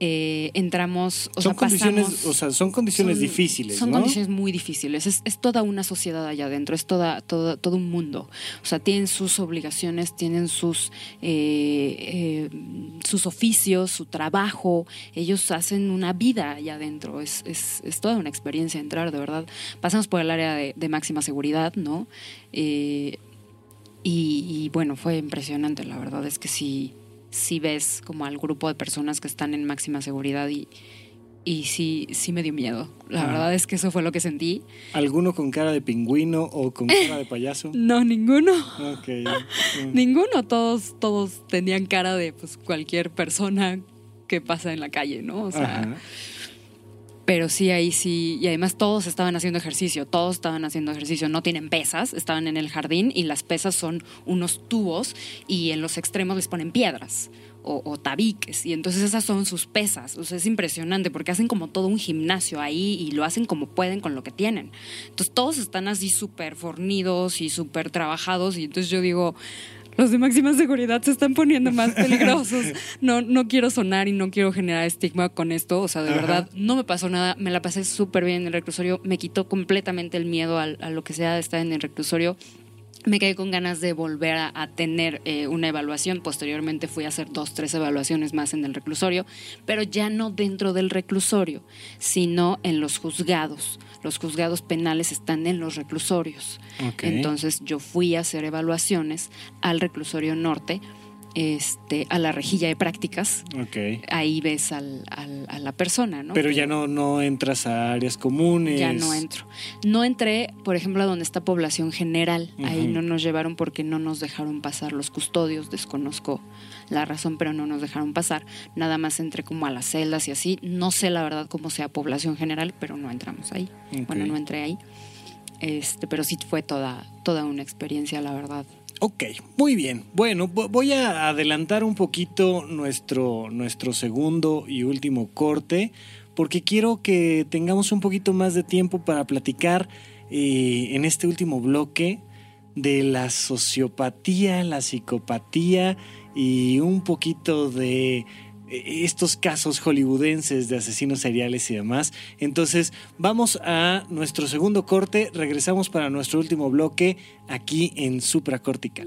Eh, entramos, o son sea, condiciones, pasamos, o sea, son condiciones son, difíciles. Son ¿no? condiciones muy difíciles. Es, es, toda una sociedad allá adentro, es toda, toda, todo un mundo. O sea, tienen sus obligaciones, tienen sus, eh, eh, sus oficios, su trabajo. Ellos hacen una vida allá adentro. Es, es, es toda una experiencia entrar, de verdad. Pasamos por el área de, de máxima seguridad, ¿no? Eh, y, y bueno, fue impresionante, la verdad es que sí sí ves como al grupo de personas que están en máxima seguridad y, y sí, sí me dio miedo. La ah. verdad es que eso fue lo que sentí. ¿Alguno con cara de pingüino o con cara de payaso? [laughs] no, ninguno. Okay. [laughs] Mm. ninguno, todos, todos tenían cara de pues, cualquier persona que pasa en la calle, ¿no? O sea, Ajá. Pero sí, ahí sí, y además todos estaban haciendo ejercicio, todos estaban haciendo ejercicio, no tienen pesas, estaban en el jardín y las pesas son unos tubos y en los extremos les ponen piedras. o, tabiques. Y entonces esas son sus pesas. O sea, es impresionante porque hacen como todo un gimnasio ahí y lo hacen como pueden con lo que tienen. Entonces todos están así súper fornidos y súper trabajados. Y entonces yo digo, los de máxima seguridad se están poniendo más [laughs] peligrosos. No, no quiero sonar y no quiero generar estigma con esto. O sea, de verdad, no me pasó nada. Me la pasé súper bien en el reclusorio. Me quitó completamente el miedo a, a lo que sea de estar en el reclusorio me quedé con ganas de volver a, tener eh, una evaluación. Posteriormente fui a hacer dos, tres evaluaciones más en el reclusorio, pero ya no dentro del reclusorio, sino en los juzgados. Los juzgados penales están en los reclusorios. Entonces yo fui a hacer evaluaciones al reclusorio norte este, a la rejilla de prácticas. Ahí ves al, a la persona, ¿no? Pero ya no, no entras a áreas comunes. Ya no entro. No entré, por ejemplo, a donde está población general. Ahí no nos llevaron porque no nos dejaron pasar los custodios. Desconozco la razón, pero no nos dejaron pasar. Nada más entré como a las celdas y así. No sé la verdad cómo sea población general, pero no entramos ahí. Bueno, no entré ahí. Este, pero sí fue toda, toda una experiencia, la verdad, Ok, muy bien. Bueno, voy a adelantar un poquito nuestro, nuestro segundo y último corte, porque quiero que tengamos un poquito más de tiempo para platicar eh, en este último bloque de la sociopatía, la psicopatía y un poquito de estos casos hollywoodenses de asesinos seriales y demás. Entonces, vamos a nuestro segundo corte, regresamos para nuestro último bloque aquí en Supracortical.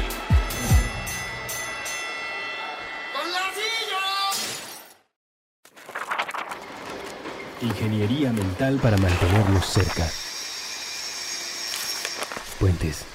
Ingeniería mental para mantenerlos cerca. Puentes.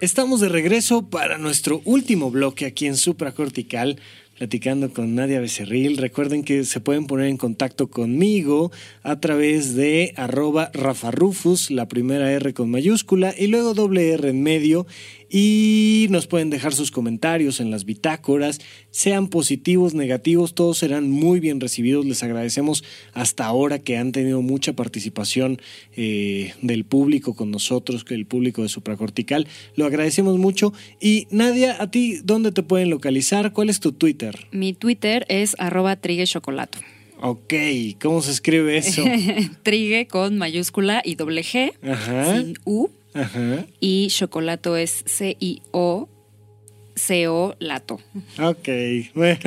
Estamos de regreso para nuestro último bloque aquí en Supracortical, platicando con Nadia Becerril. Recuerden que se pueden poner en contacto conmigo a través de arroba Rafa Rufus, la primera R con mayúscula y luego doble R en medio y nos pueden dejar sus comentarios en las bitácoras, sean positivos, negativos, todos serán muy bien recibidos. Les agradecemos hasta ahora que han tenido mucha participación eh, del público con nosotros, el público de Supracortical. Lo agradecemos mucho. Y Nadia, a ti, ¿dónde te pueden localizar? ¿Cuál es tu Twitter? Mi Twitter es arroba triguechocolato. Ok, ¿cómo se escribe eso? [laughs] Trigue con mayúscula y doble G, Ajá. sin U. Ajá. Y chocolato es C-I-O. CO Lato. Ok, bueno,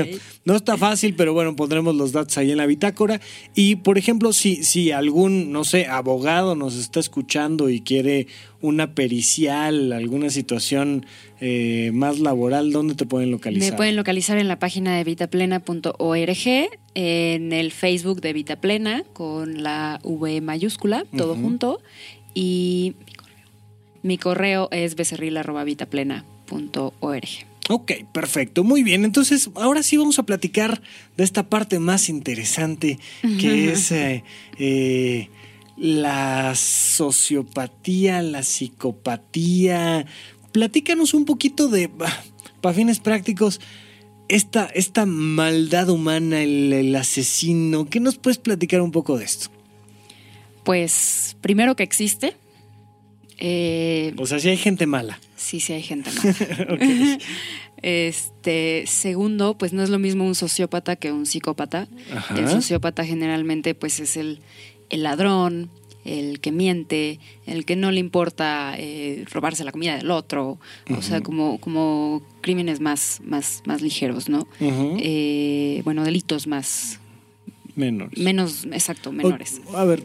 no está fácil, pero bueno, pondremos los datos ahí en la bitácora. Y por ejemplo, si, si algún, no sé, abogado nos está escuchando y quiere una pericial, alguna situación eh, más laboral, ¿dónde te pueden localizar? Me pueden localizar en la página de vitaplena.org, en el Facebook de Vitaplena con la V mayúscula, todo junto. Y mi correo es becerril.vitaplena.org. Ok, perfecto, muy bien. Entonces, ahora sí vamos a platicar de esta parte más interesante que [laughs] es eh, eh, la sociopatía, la psicopatía. Platícanos un poquito de, para fines prácticos, esta, esta maldad humana, el, el asesino. ¿Qué nos puedes platicar un poco de esto? Pues primero que existe. Eh, O sea, si hay gente mala. sí, sí hay gente [laughs] mala. Ok. [laughs] Este, segundo, pues no es lo mismo un sociópata que un psicópata. Ajá. El sociópata generalmente pues es el, el ladrón, el que miente, el que no le importa eh, robarse la comida del otro, o sea, como, como crímenes más, más, más ligeros, ¿no? Eh, bueno, delitos más, Menores. menos, exacto, menores. O- a ver,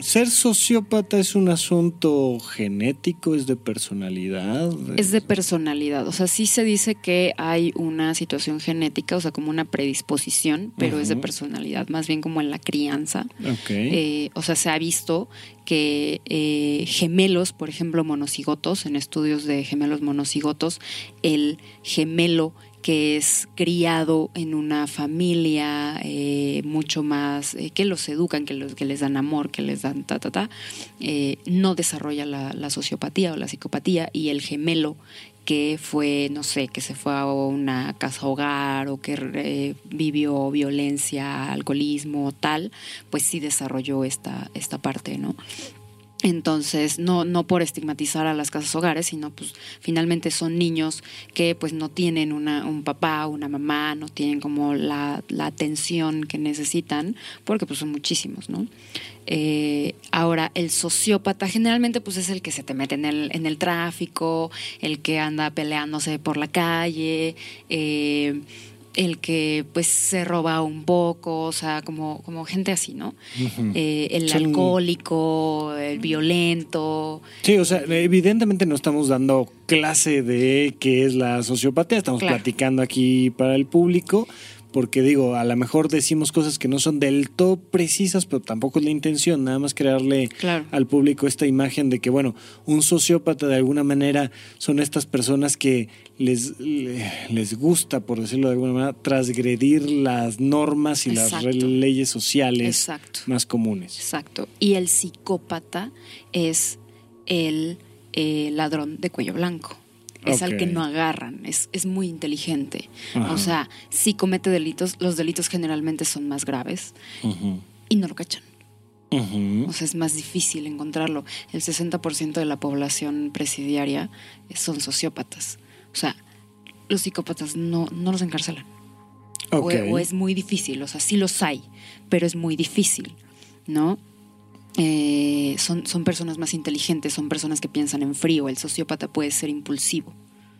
ser sociópata es un asunto genético, es de personalidad. Es de personalidad, o sea, sí se dice que hay una situación genética, o sea, como una predisposición, pero es de personalidad, más bien como en la crianza. Ok. Eh, o sea, se ha visto que eh, gemelos, por ejemplo, monocigotos, en estudios de gemelos monocigotos, el gemelo que es criado en una familia eh, mucho más, eh, que los educan, que, los, que les dan amor, que les dan ta, ta, ta, eh, no desarrolla la, sociopatía o la psicopatía y el gemelo que fue, no sé, que se fue a una casa hogar o que vivió violencia, alcoholismo, tal, pues sí desarrolló esta, esta parte, ¿no? Entonces, no, no por estigmatizar a las casas hogares, sino pues finalmente son niños que pues no tienen una, un papá, una mamá, no tienen como la, la atención que necesitan, porque pues son muchísimos, ¿no? Eh, ahora, el sociópata generalmente pues es el que se te mete en el, en el tráfico, el que anda peleándose por la calle, eh, el que pues se roba un poco, o sea, como, como gente así, ¿no? Eh, el Son- alcohólico, el violento. Sí, o sea, evidentemente no estamos dando clase de qué es la sociopatía, estamos Claro. platicando aquí para el público, porque digo, a lo mejor decimos cosas que no son del todo precisas, pero tampoco es la intención, nada más crearle Claro. al público esta imagen de que, bueno, un sociópata de alguna manera son estas personas que les, le- les gusta, por decirlo de alguna manera, transgredir las normas y las Exacto. leyes sociales Exacto. más comunes. Exacto. Y el psicópata es el eh, ladrón de cuello blanco. Es al que no agarran, es, es muy inteligente. Ajá. O sea, si comete delitos, los delitos generalmente son más graves y no lo cachan. O sea, es más difícil encontrarlo. El 60% de la población presidiaria son sociópatas. O sea, los psicópatas no, no los encarcelan. O-. O, es muy difícil, o sea, sí los hay, pero es muy difícil, ¿no? Eh, son, son personas más inteligentes, son personas que piensan en frío. El sociópata puede ser impulsivo.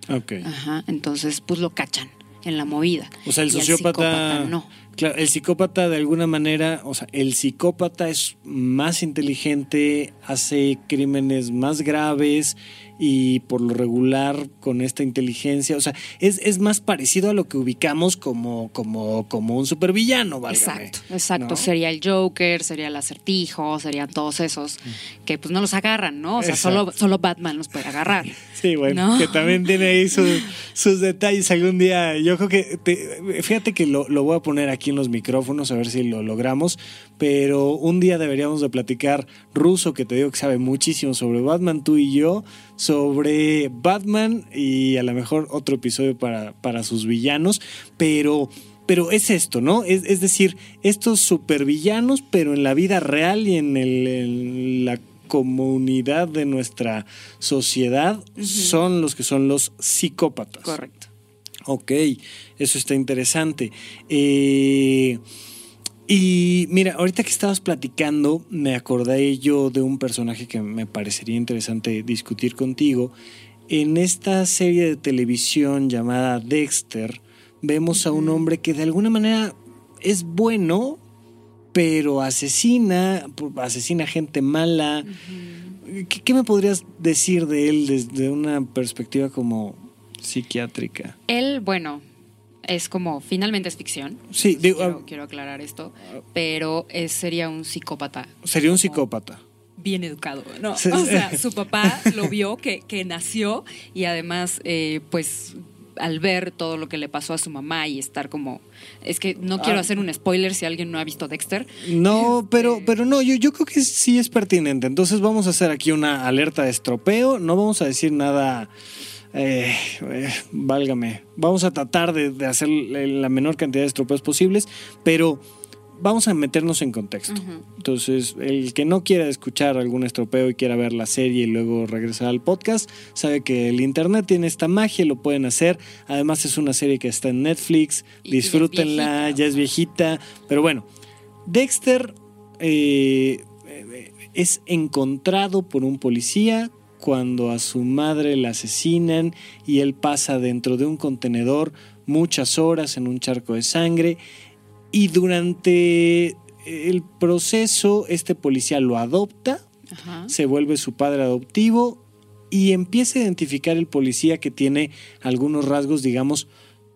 Ok. Ajá, entonces, pues lo cachan en la movida. O sea, el Y sociópata. psicópata no. Claro, el psicópata de alguna manera, o sea, el psicópata es más inteligente, hace crímenes más graves y por lo regular con esta inteligencia, o sea, es, es más parecido a lo que ubicamos como, como, como un supervillano, válgame, Exacto, exacto. ¿no? Sería el Joker, sería el acertijo, serían todos esos que pues no los agarran, ¿no? O sea, solo, solo Batman los puede agarrar. Sí, bueno, ¿No? que también tiene ahí sus, [laughs] sus detalles algún día. Yo creo que, te- fíjate que lo, lo voy a poner aquí en los micrófonos a ver si lo logramos, pero un día deberíamos de platicar ruso, que te digo que sabe muchísimo sobre Batman, tú y yo, sobre Batman y a lo mejor otro episodio para, para sus villanos, pero... Pero es esto, ¿no? Es, es decir, estos supervillanos, pero en la vida real y en, el, en la comunidad de nuestra sociedad son los que son los psicópatas. Correcto. Ok, eso está interesante. Eh, y mira, ahorita que estabas platicando, me acordé yo de un personaje que me parecería interesante discutir contigo. En esta serie de televisión llamada Dexter, vemos a un hombre que de alguna manera es bueno, pero asesina, asesina gente mala. ¿Qué, qué me podrías decir de él desde una perspectiva como psiquiátrica? Él, bueno, es como, finalmente es ficción. Sí, digo, quiero, ah, quiero aclarar esto, pero es- sería un psicópata. sería un psicópata. Bien educado, ¿no? Sí. O sea, su [laughs] papá lo vio que, que nació y además, eh, pues, al ver todo lo que le pasó a su mamá y estar como... Es que no quiero Ah. hacer un spoiler si alguien no ha visto Dexter. No, Este- pero, pero no, yo, yo creo que sí es pertinente. Entonces vamos a hacer aquí una alerta de estropeo. No vamos a decir nada. Eh, eh, válgame. Vamos a tratar de, de hacer la menor cantidad de estropeos posibles, pero vamos a meternos en contexto. Entonces, el que no quiera escuchar algún estropeo y quiera ver la serie y luego regresar al podcast, sabe que el internet tiene esta magia, lo pueden hacer. Además, es una serie que está en Netflix. Y- es Disfrútenla, viejita, ya es viejita. Pero bueno, Dexter eh, eh, es encontrado por un policía cuando a su madre la asesinan y él pasa dentro de un contenedor muchas horas en un charco de sangre y durante el proceso este policía lo adopta, Ajá. se vuelve su padre adoptivo y empieza a identificar el policía que tiene algunos rasgos, digamos,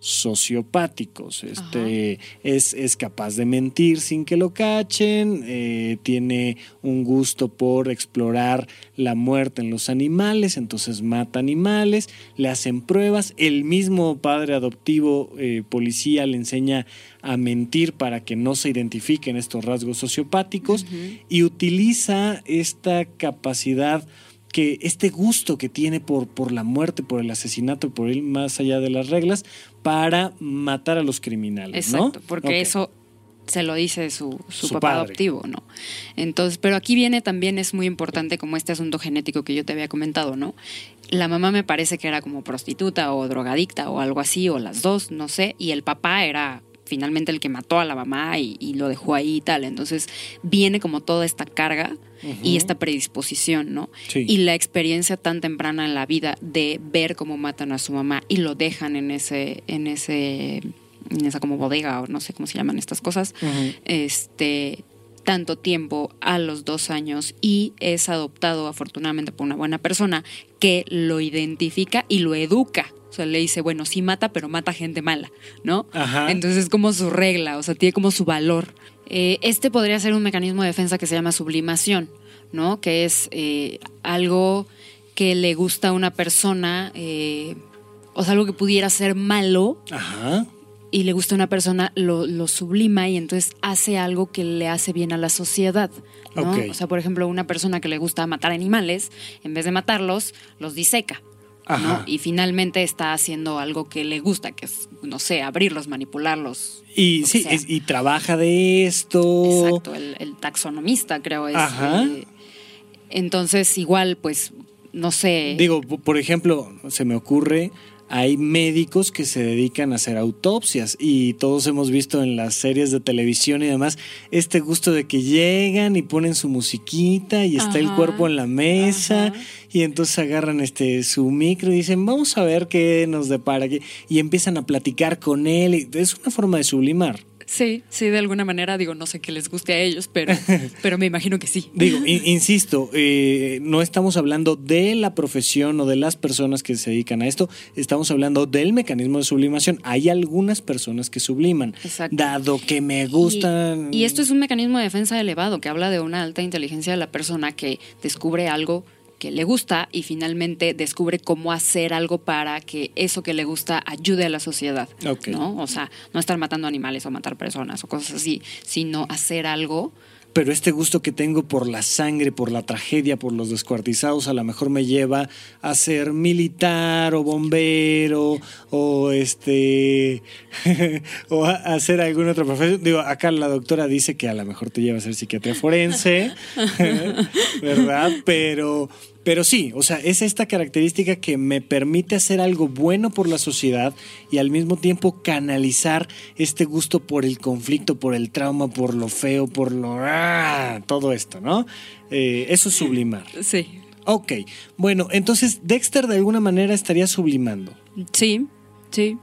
sociopáticos. Este es, es capaz de mentir sin que lo cachen, eh, tiene un gusto por explorar la muerte en los animales, entonces mata animales, le hacen pruebas, el mismo padre adoptivo eh, policía le enseña a mentir para que no se identifiquen estos rasgos sociopáticos y utiliza esta capacidad que este gusto que tiene por, por la muerte, por el asesinato, por ir más allá de las reglas, para matar a los criminales, ¿no? Porque eso se lo dice su, su, Su papá padre. adoptivo, ¿no? Entonces, pero aquí viene también, es muy importante como este asunto genético que yo te había comentado, ¿no? La mamá me parece que era como prostituta o drogadicta o algo así, o las dos, no sé, y el papá era finalmente el que mató a la mamá y, y lo dejó ahí y tal. Entonces viene como toda esta carga y esta predisposición, ¿no? Sí. Y la experiencia tan temprana en la vida de ver cómo matan a su mamá y lo dejan en ese, en ese, en esa como bodega o no sé cómo se llaman estas cosas, este tanto tiempo a los dos años y es adoptado afortunadamente por una buena persona que lo identifica y lo educa. O sea, le dice, bueno, sí mata, pero mata gente mala, ¿no? Ajá. Entonces es como su regla, o sea, tiene como su valor. Eh, este podría ser un mecanismo de defensa que se llama sublimación, ¿no? Que es eh, algo que le gusta a una persona, eh, o sea, algo que pudiera ser malo Ajá. y le gusta a una persona, lo, lo sublima y entonces hace algo que le hace bien a la sociedad. ¿no? Ok. O sea, por ejemplo, una persona que le gusta matar animales, en vez de matarlos, los diseca. Y finalmente está haciendo algo que le gusta, que es, no sé, abrirlos, manipularlos. Y sí, es- y trabaja de esto. Exacto, el, el taxonomista creo es. Ajá. eh, entonces, igual, pues, no sé. Digo, por ejemplo, se me ocurre, hay médicos que se dedican a hacer autopsias y todos hemos visto en las series de televisión y demás este gusto de que llegan y ponen su musiquita y está el cuerpo en la mesa Ajá. y entonces agarran este su micro y dicen, "Vamos a ver qué nos depara aquí", y empiezan a platicar con él, y es una forma de sublimar. Sí, sí, de alguna manera, digo, no sé qué les guste a ellos, pero, [laughs] pero me imagino que sí. Digo, in- insisto, eh, no estamos hablando de la profesión o de las personas que se dedican a esto, estamos hablando del mecanismo de sublimación. Hay algunas personas que subliman, Exacto. dado que me gustan... Y, y esto es un mecanismo de defensa elevado que habla de una alta inteligencia de la persona que descubre algo que le gusta y finalmente descubre cómo hacer algo para que eso que le gusta ayude a la sociedad. ¿no? O sea, no estar matando animales o matar personas o cosas así, sino hacer algo. Pero este gusto que tengo por la sangre, por la tragedia, por los descuartizados, a lo mejor me lleva a ser militar o bombero o este [laughs] o a hacer alguna otra profesión. Digo, acá la doctora dice que a lo mejor te lleva a ser psiquiatría forense, [laughs] ¿verdad? Pero pero sí, o sea, es esta característica que me permite hacer algo bueno por la sociedad y al mismo tiempo canalizar este gusto por el conflicto, por el trauma, por lo feo, por lo... ¡ah! todo esto, ¿no? Eh, eso es sublimar. Sí. Ok, bueno, entonces Dexter de alguna manera estaría sublimando. Sí, sí.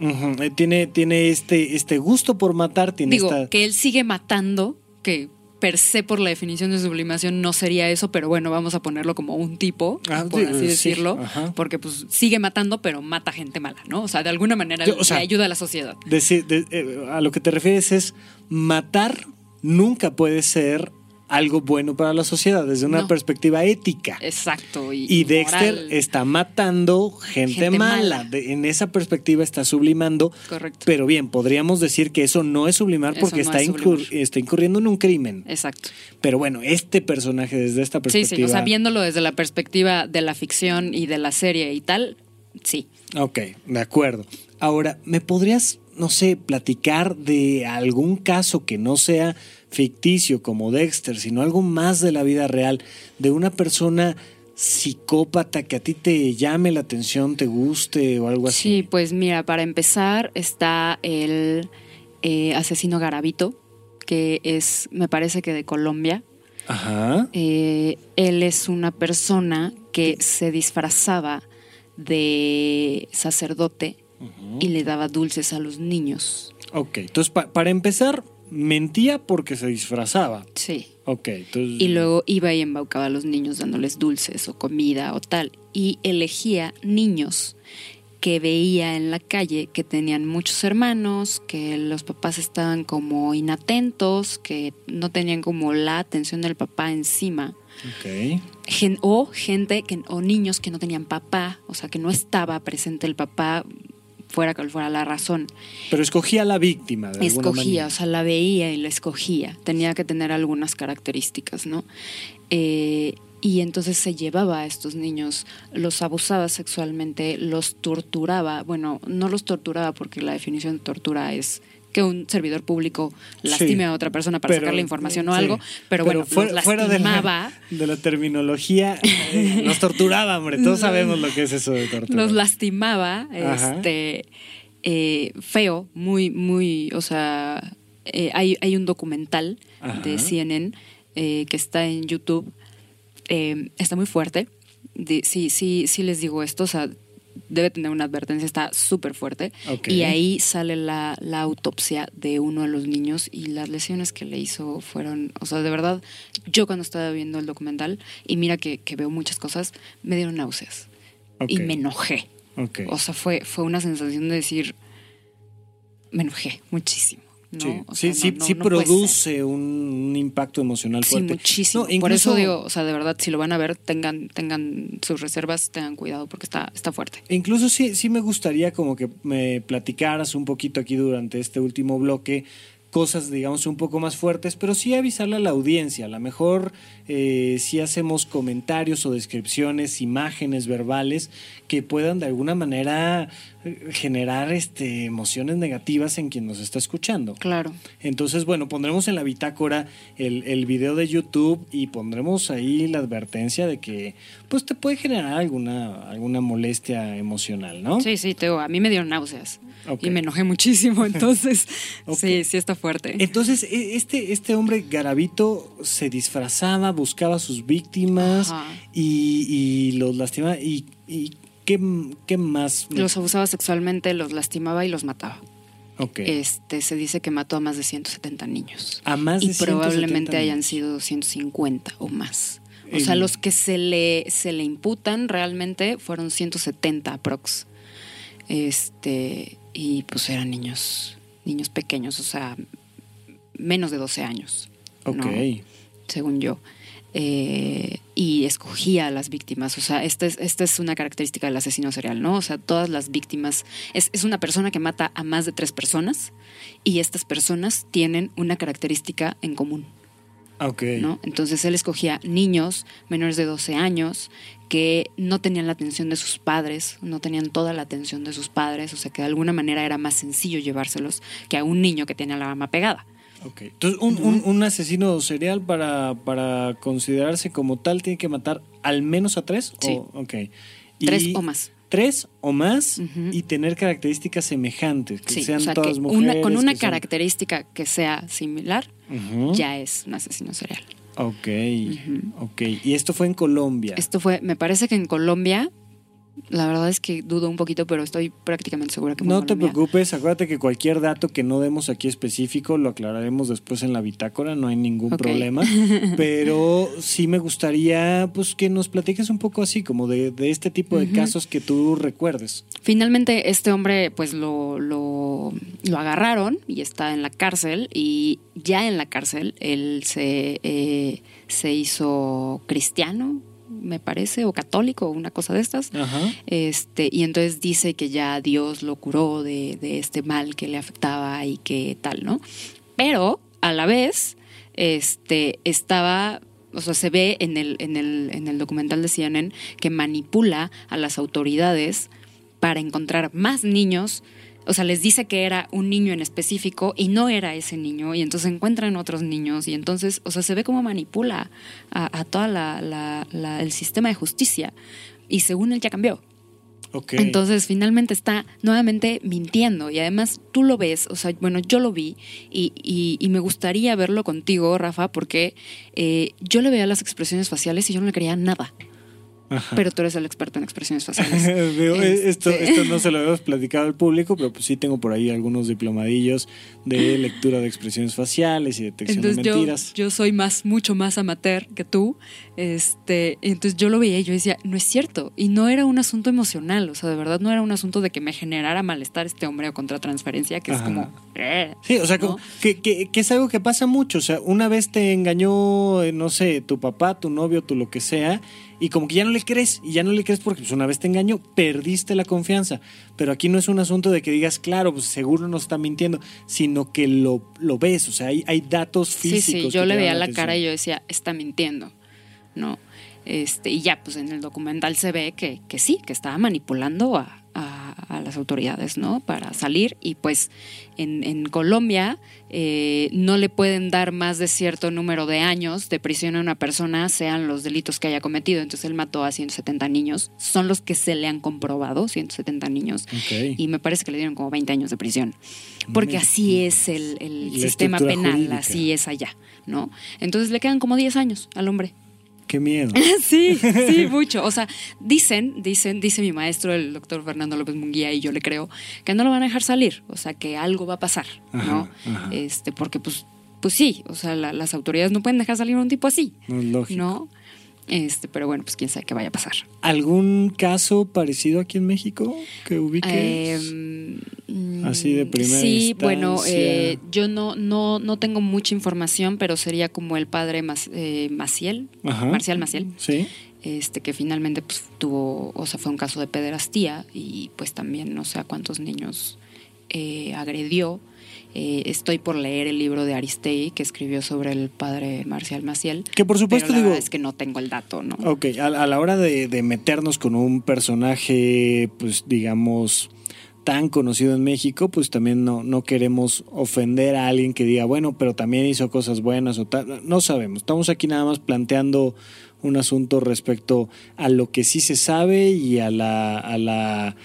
Eh, Tiene, tiene este, este gusto por matar, tiene Digo, esta... que él sigue matando, que per se por la definición de sublimación no sería eso, pero bueno, vamos a ponerlo como un tipo, Ah, por sí, así sí, decirlo, porque pues sigue matando, pero mata gente mala, ¿no? O sea, de alguna manera Sí, o sea, le ayuda a la sociedad. Decir, de- eh, a lo que te refieres es matar nunca puede ser algo bueno para la sociedad desde una No. perspectiva ética. Exacto. Y, Y Dexter moral. está matando gente, Gente mala. mala. De- en esa perspectiva está sublimando. Correcto. Pero bien, podríamos decir que eso no es sublimar Eso porque no está, es incur- sublimar. está incurriendo en un crimen. Exacto. Pero bueno, este personaje desde esta Sí, perspectiva. sí, o sea, viéndolo desde la perspectiva de la ficción y de la serie y tal, sí. Ok, de acuerdo. Ahora, ¿me podrías, no sé, platicar de algún caso que no sea ficticio como Dexter, sino algo más de la vida real, de una persona psicópata que a ti te llame la atención, te guste o algo así? Sí, pues mira, para empezar está el eh, asesino Garavito, que es, me parece que de Colombia. Ajá. Eh, él es una persona que se disfrazaba de sacerdote y le daba dulces a los niños. Ok, entonces pa- para empezar, mentía porque se disfrazaba. Sí. Ok, entonces... Y luego iba y embaucaba a los niños dándoles dulces o comida o tal. Y elegía niños que veía en la calle que tenían muchos hermanos, que los papás estaban como inatentos, que no tenían como la atención del papá encima. Ok. Gen- o gente que, o niños que no tenían papá, o sea que no estaba presente el papá, fuera cual fuera la razón. Pero escogía a la víctima de Escogía, o sea, la veía y la escogía. Tenía que tener algunas características, ¿no? Eh, y entonces se llevaba a estos niños, los abusaba sexualmente, los torturaba. Bueno, no los torturaba porque la definición de tortura es que un servidor público lastime Sí, a otra persona para pero- sacarle información o sí. algo, pero, bueno, fuera, los fuera de, lastimaba. la, de la terminología, eh, los torturaba, hombre. Todos [laughs] sabemos lo que es eso de tortura. los lastimaba, Ajá. este, eh, feo, muy, muy, o sea, eh, hay, hay un documental Ajá. de CNN eh, que está en YouTube, eh, está muy fuerte, De- sí, sí, sí les digo esto, o sea, debe tener una advertencia, está súper fuerte, y ahí sale la, la autopsia de uno de los niños y las lesiones que le hizo fueron, o sea, de verdad, yo cuando estaba viendo el documental, y mira que, que veo muchas cosas, me dieron náuseas. Y me enojé. O sea, fue, fue una sensación de decir, me enojé muchísimo. ¿No? Sí, O sí, sea, sí, no- no- sí no puede ser. produce un, impacto emocional Sí, fuerte. muchísimo. No, Por eso digo, o sea, de verdad, si lo van a ver, tengan, tengan sus reservas, tengan cuidado porque está, está fuerte. Incluso sí, sí me gustaría como que me platicaras un poquito aquí durante este último bloque cosas, digamos, un poco más fuertes, pero sí avisarle a la audiencia. A lo mejor eh, sí hacemos comentarios o descripciones, imágenes verbales que puedan de alguna manera generar este, emociones negativas en quien nos está escuchando. Claro. Entonces, bueno, pondremos en la bitácora el, el video de YouTube y pondremos ahí la advertencia de que pues te puede generar alguna, alguna molestia emocional, ¿no? Sí, sí, Teo, a mí me dieron náuseas. Y me enojé muchísimo, [laughs] entonces, sí, sí está fuerte. Entonces, e- este, este hombre Garavito se disfrazaba, buscaba a sus víctimas Ajá. y, y los lastimaba. ¿Y, y qué, qué más? Los abusaba sexualmente, los lastimaba y los mataba. Este, se dice que mató a más de 170 niños. A más de y probablemente 170 hayan sido 250 o más. O El- sea, los que se le, se le imputan realmente fueron 170 aprox. Este, y pues eran niños, niños pequeños, o sea, menos de 12 años. Ok. ¿no? según yo. Eh, y escogía a las víctimas. O sea, esta es, esta es una característica del asesino serial, ¿no? O sea, todas las víctimas. Es, es una persona que mata a más de tres personas y estas personas tienen una característica en común, Ok. ¿no? Entonces él escogía niños menores de 12 años que no tenían la atención de sus padres, no tenían toda la atención de sus padres, o sea que de alguna manera era más sencillo llevárselos que a un niño que tiene la mamá pegada. Ok. Entonces, un, un- un asesino serial para, para considerarse como tal tiene que matar al menos a tres. Sí. O, ok. Y- Tres o más. Tres o más y tener características semejantes, que Sí, sean o sea, todas que mujeres. una, con una sean- característica que sea similar, ya es un asesino serial. Ok, ok. Y esto fue en Colombia. Esto fue, me parece que en Colombia, la verdad es que dudo un poquito, pero estoy prácticamente segura que No te preocupes, acuérdate que cualquier dato que no demos aquí específico lo aclararemos después en la bitácora, no hay ningún problema. [laughs] Pero sí me gustaría pues que nos platiques un poco así, como de, de este tipo de casos que tú recuerdes. Finalmente este hombre pues lo, lo, lo agarraron y está en la cárcel y ya en la cárcel él se, eh, se hizo cristiano, me parece, o católico, o una cosa de estas. Ajá. Este, y entonces dice que ya Dios lo curó de, de este mal que le afectaba y que tal, ¿no? Pero a la vez, este, estaba, o sea, se ve en el, en el, en el documental de CNN que manipula a las autoridades para encontrar más niños. O sea, les dice que era un niño en específico y no era ese niño, y entonces encuentran otros niños, y entonces, o sea, se ve cómo manipula a, a todo el sistema de justicia, y según él ya cambió. Ok. Entonces, finalmente está nuevamente mintiendo y además tú lo ves, o sea, bueno, yo lo vi y, y- y me gustaría verlo contigo, Rafa, porque eh, yo le veía las expresiones faciales y yo no le creía nada, Ajá. pero tú eres el experto en expresiones faciales. [laughs] Eh, esto, Este- esto no se lo habíamos platicado al público, pero pues sí tengo por ahí algunos diplomadillos de [laughs] lectura de expresiones faciales y detección Entonces de yo, mentiras. yo soy más, mucho más amateur que tú. Este, entonces yo lo veía y yo decía, no es cierto. Y no era un asunto emocional, o sea, de verdad no era un asunto de que me generara malestar este hombre o contratransferencia, que Ajá. es como... "Eh", Sí, o sea, ¿no? como que, que- que es algo que pasa mucho. O sea, una vez te engañó, eh, no sé, tu papá, tu novio, tu lo que sea, y como que ya no le crees, y ya no le crees porque pues, una vez te engañó, perdiste la confianza. Pero aquí no es un asunto de que digas, claro, pues seguro nos está mintiendo, sino que lo, lo ves. O sea, hay, hay datos físicos. Sí, sí, yo le veía la atención. cara y yo decía, está mintiendo, ¿no? Este, y ya, pues en el documental se ve que, que sí, que estaba manipulando a, a- a las autoridades, ¿no? Para salir y pues en, en Colombia eh, no le pueden dar más de cierto número de años de prisión a una persona, sean los delitos que haya cometido. Entonces él mató a 170 niños, son los que se le han comprobado, 170 niños. Y me parece que le dieron como 20 años de prisión. Porque así es el, sistema penal, jurídica. así es allá, ¿no? Entonces le quedan como 10 años al hombre. Qué miedo. [laughs] Sí, sí, [laughs] mucho. O sea, dicen, dicen, dice mi maestro, el doctor Fernando López Munguía, y yo le creo, que no lo van a dejar salir. O sea, que algo va a pasar, ¿no? Ajá, ajá. Este, porque pues, pues sí, o sea, la- las autoridades no pueden dejar salir a un tipo así, No es lógico. ¿no? Este, pero bueno, pues quién sabe qué vaya a pasar. ¿Algún caso parecido aquí en México que ubiques? Eh, mm, Así de primera Sí, bueno, eh, yo no, no, no tengo mucha información, pero sería como el padre Mas- eh, Maciel, Ajá. Marcial Maciel, Sí. este que finalmente pues, tuvo, o sea, fue un caso de pederastía y pues también no sé a cuántos niños eh, agredió. Eh, estoy por leer el libro de Aristei que escribió sobre el padre Marcial Maciel. Que por supuesto pero la digo- es que no tengo el dato, ¿no? Ok, a, a la hora de, de meternos con un personaje, pues digamos, tan conocido en México, pues también no, no queremos ofender a alguien que diga, bueno, pero también hizo cosas buenas o tal. No sabemos. Estamos aquí nada más planteando un asunto respecto a lo que sí se sabe y a la, a la,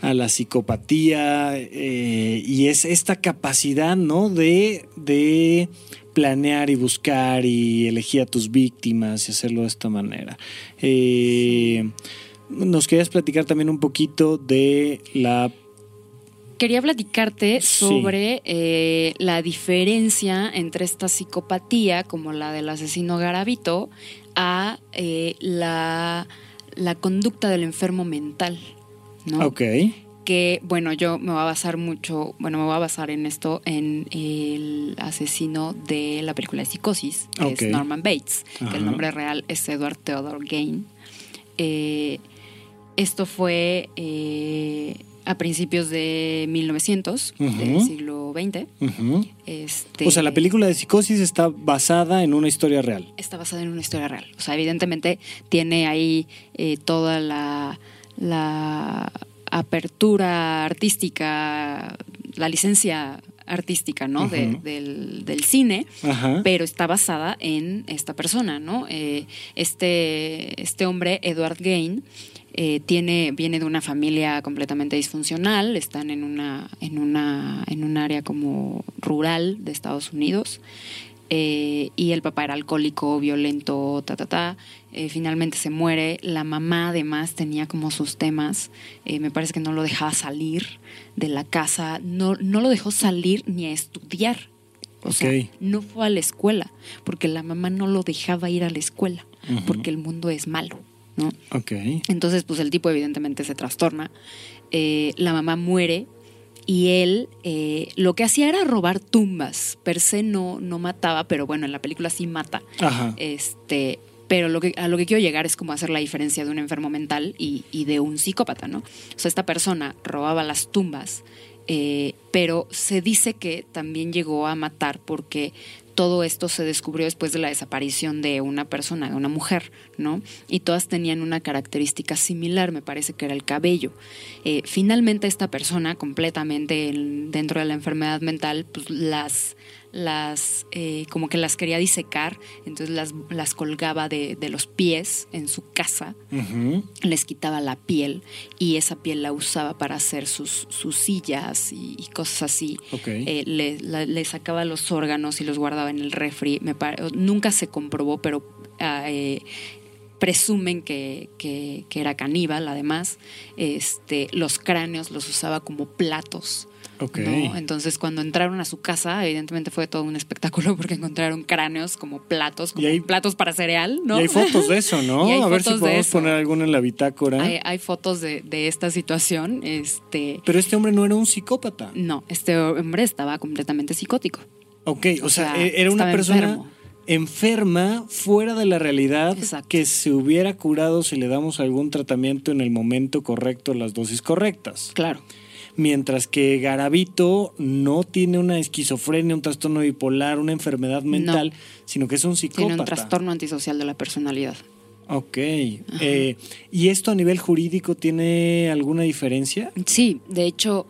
a la psicopatía eh, y es esta capacidad, ¿no? De, de planear y buscar y elegir a tus víctimas y hacerlo de esta manera. Eh, nos querías platicar también un poquito de la quería platicarte Sí. sobre eh, la diferencia entre esta psicopatía, como la del asesino Garavito, a eh, la, la conducta del enfermo mental. ¿no? Ok. que, bueno, yo me voy a basar mucho, bueno, me voy a basar en esto, en el asesino de la película de Psicosis, que es Norman Bates, que el nombre real es Edward Theodore Gain. Eh, esto fue eh, a principios de 1900, del Ujú. siglo XX. Ujú. Este, O sea, la película de Psicosis está basada en una historia real. está basada en una historia real. O sea, evidentemente tiene ahí eh, toda la, la apertura artística, la licencia artística, ¿no? De- del, del cine, Ajá. pero está basada en esta persona, ¿no? Eh, este, este hombre, Edward Gain, eh, tiene, viene de una familia completamente disfuncional, están en una, en una, en un área como rural de Estados Unidos. eh, y el papá era alcohólico, violento, ta, ta, ta. Eh, finalmente se muere. La mamá además tenía como sus temas. Eh, me parece que no lo dejaba salir de la casa. No, no lo dejó salir ni a estudiar. O sea, Ok. no fue a la escuela, porque la mamá no lo dejaba ir a la escuela, porque el mundo es malo, ¿no? Ok. Entonces, pues el tipo evidentemente se trastorna. Eh, la mamá muere y él eh, lo que hacía era robar tumbas. Per se no, no mataba, pero bueno, en la película sí mata. Ajá. Este, pero lo que, a lo que quiero llegar es como hacer la diferencia de un enfermo mental y, y de un psicópata, ¿no? O sea, esta persona robaba las tumbas, eh, pero se dice que también llegó a matar porque todo esto se descubrió después de la desaparición de una persona, de una mujer, ¿no? Y todas tenían una característica similar, me parece que era el cabello. Eh, finalmente esta persona, completamente en- dentro de la enfermedad mental, pues las las eh, como que las quería disecar, entonces las, las colgaba de, de los pies en su casa, les quitaba la piel y esa piel la usaba para hacer sus, sus sillas y, y cosas así. Eh, le, la- le sacaba los órganos y los guardaba en el refri. Me nunca se comprobó, pero ah, eh, presumen que, que- que era caníbal, además. Este, los cráneos los usaba como platos. Entonces, cuando entraron a su casa, evidentemente fue todo un espectáculo [laughs] porque encontraron cráneos como platos, como hay- platos para cereal, ¿no? Y hay fotos de eso, ¿no? [laughs] A ver si podemos poner alguna en la bitácora. hay, hay fotos de, de esta situación. Este, Pero este hombre no era un psicópata. no, este hombre estaba completamente psicótico. Ok, o, O sea, e- era una persona enfermo. enferma, fuera de la realidad, Exacto. que se hubiera curado si le damos algún tratamiento en el momento correcto, las dosis correctas. Claro. Mientras que Garavito no tiene una esquizofrenia, un trastorno bipolar, una enfermedad mental, sino que es un psicópata. Tiene un trastorno antisocial de la personalidad. Ok. Eh, ¿Y esto a nivel jurídico tiene alguna diferencia? Sí, de hecho,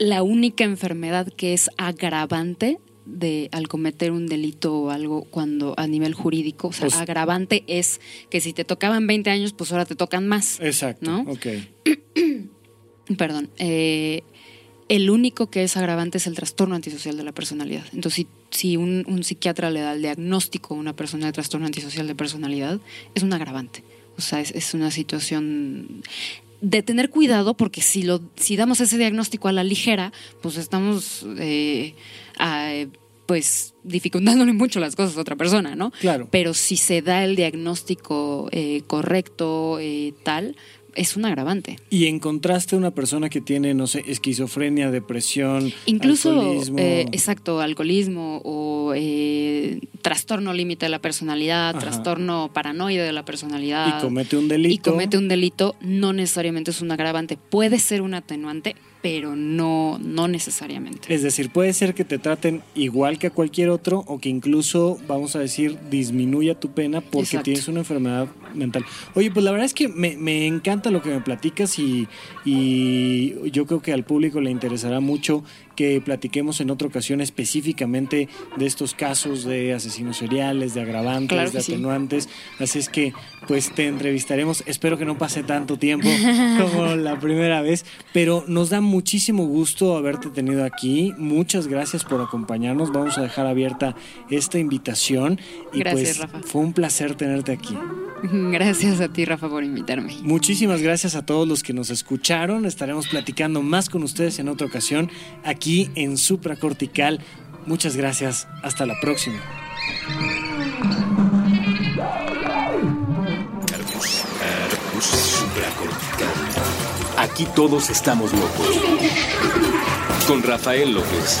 la única enfermedad que es agravante de al cometer un delito o algo cuando a nivel jurídico, o sea, sea- agravante es que si te tocaban 20 años, pues ahora te tocan más. Exacto. ¿No? Ok. [clears throat] Perdón. eh, el único que es agravante es el trastorno antisocial de la personalidad. Entonces, si, si un, un psiquiatra le da el diagnóstico a una persona de trastorno antisocial de personalidad, es un agravante. O sea, es, es una situación de tener cuidado porque si, lo, si damos ese diagnóstico a la ligera, pues estamos... eh, a- pues dificultándole mucho las cosas a otra persona, ¿no? Claro. Pero si se da el diagnóstico eh, correcto, eh, tal, es un agravante. Y encontraste una persona que tiene, no sé, esquizofrenia, depresión, Incluso, alcoholismo. eh, exacto, alcoholismo o eh, trastorno límite de la personalidad, Ajá. trastorno paranoide de la personalidad. y comete un delito. y comete un delito, no necesariamente es un agravante. Puede ser un atenuante, pero no, no necesariamente. Es decir, puede ser que te traten igual que a cualquier otro o que incluso, vamos a decir, disminuya tu pena porque Exacto. tienes una enfermedad mental. Oye, pues la verdad es que me, me encanta lo que me platicas y, y yo creo que al público le interesará mucho que platiquemos en otra ocasión específicamente de estos casos de asesinos seriales, de agravantes, Claro de sí. atenuantes. Así es que, pues te entrevistaremos. Espero que no pase tanto tiempo [laughs] como la primera vez, pero nos da muchísimo gusto haberte tenido aquí. Muchas gracias por acompañarnos. Vamos a dejar abierta esta invitación y Gracias, pues Rafa. fue un placer tenerte aquí. [laughs] [laughs] Gracias a ti, Rafa, por invitarme. Muchísimas gracias a todos los que nos escucharon. Estaremos platicando más con ustedes en otra ocasión aquí en Supracortical. Muchas gracias. Hasta la próxima. Aquí todos estamos locos. Con Rafael López.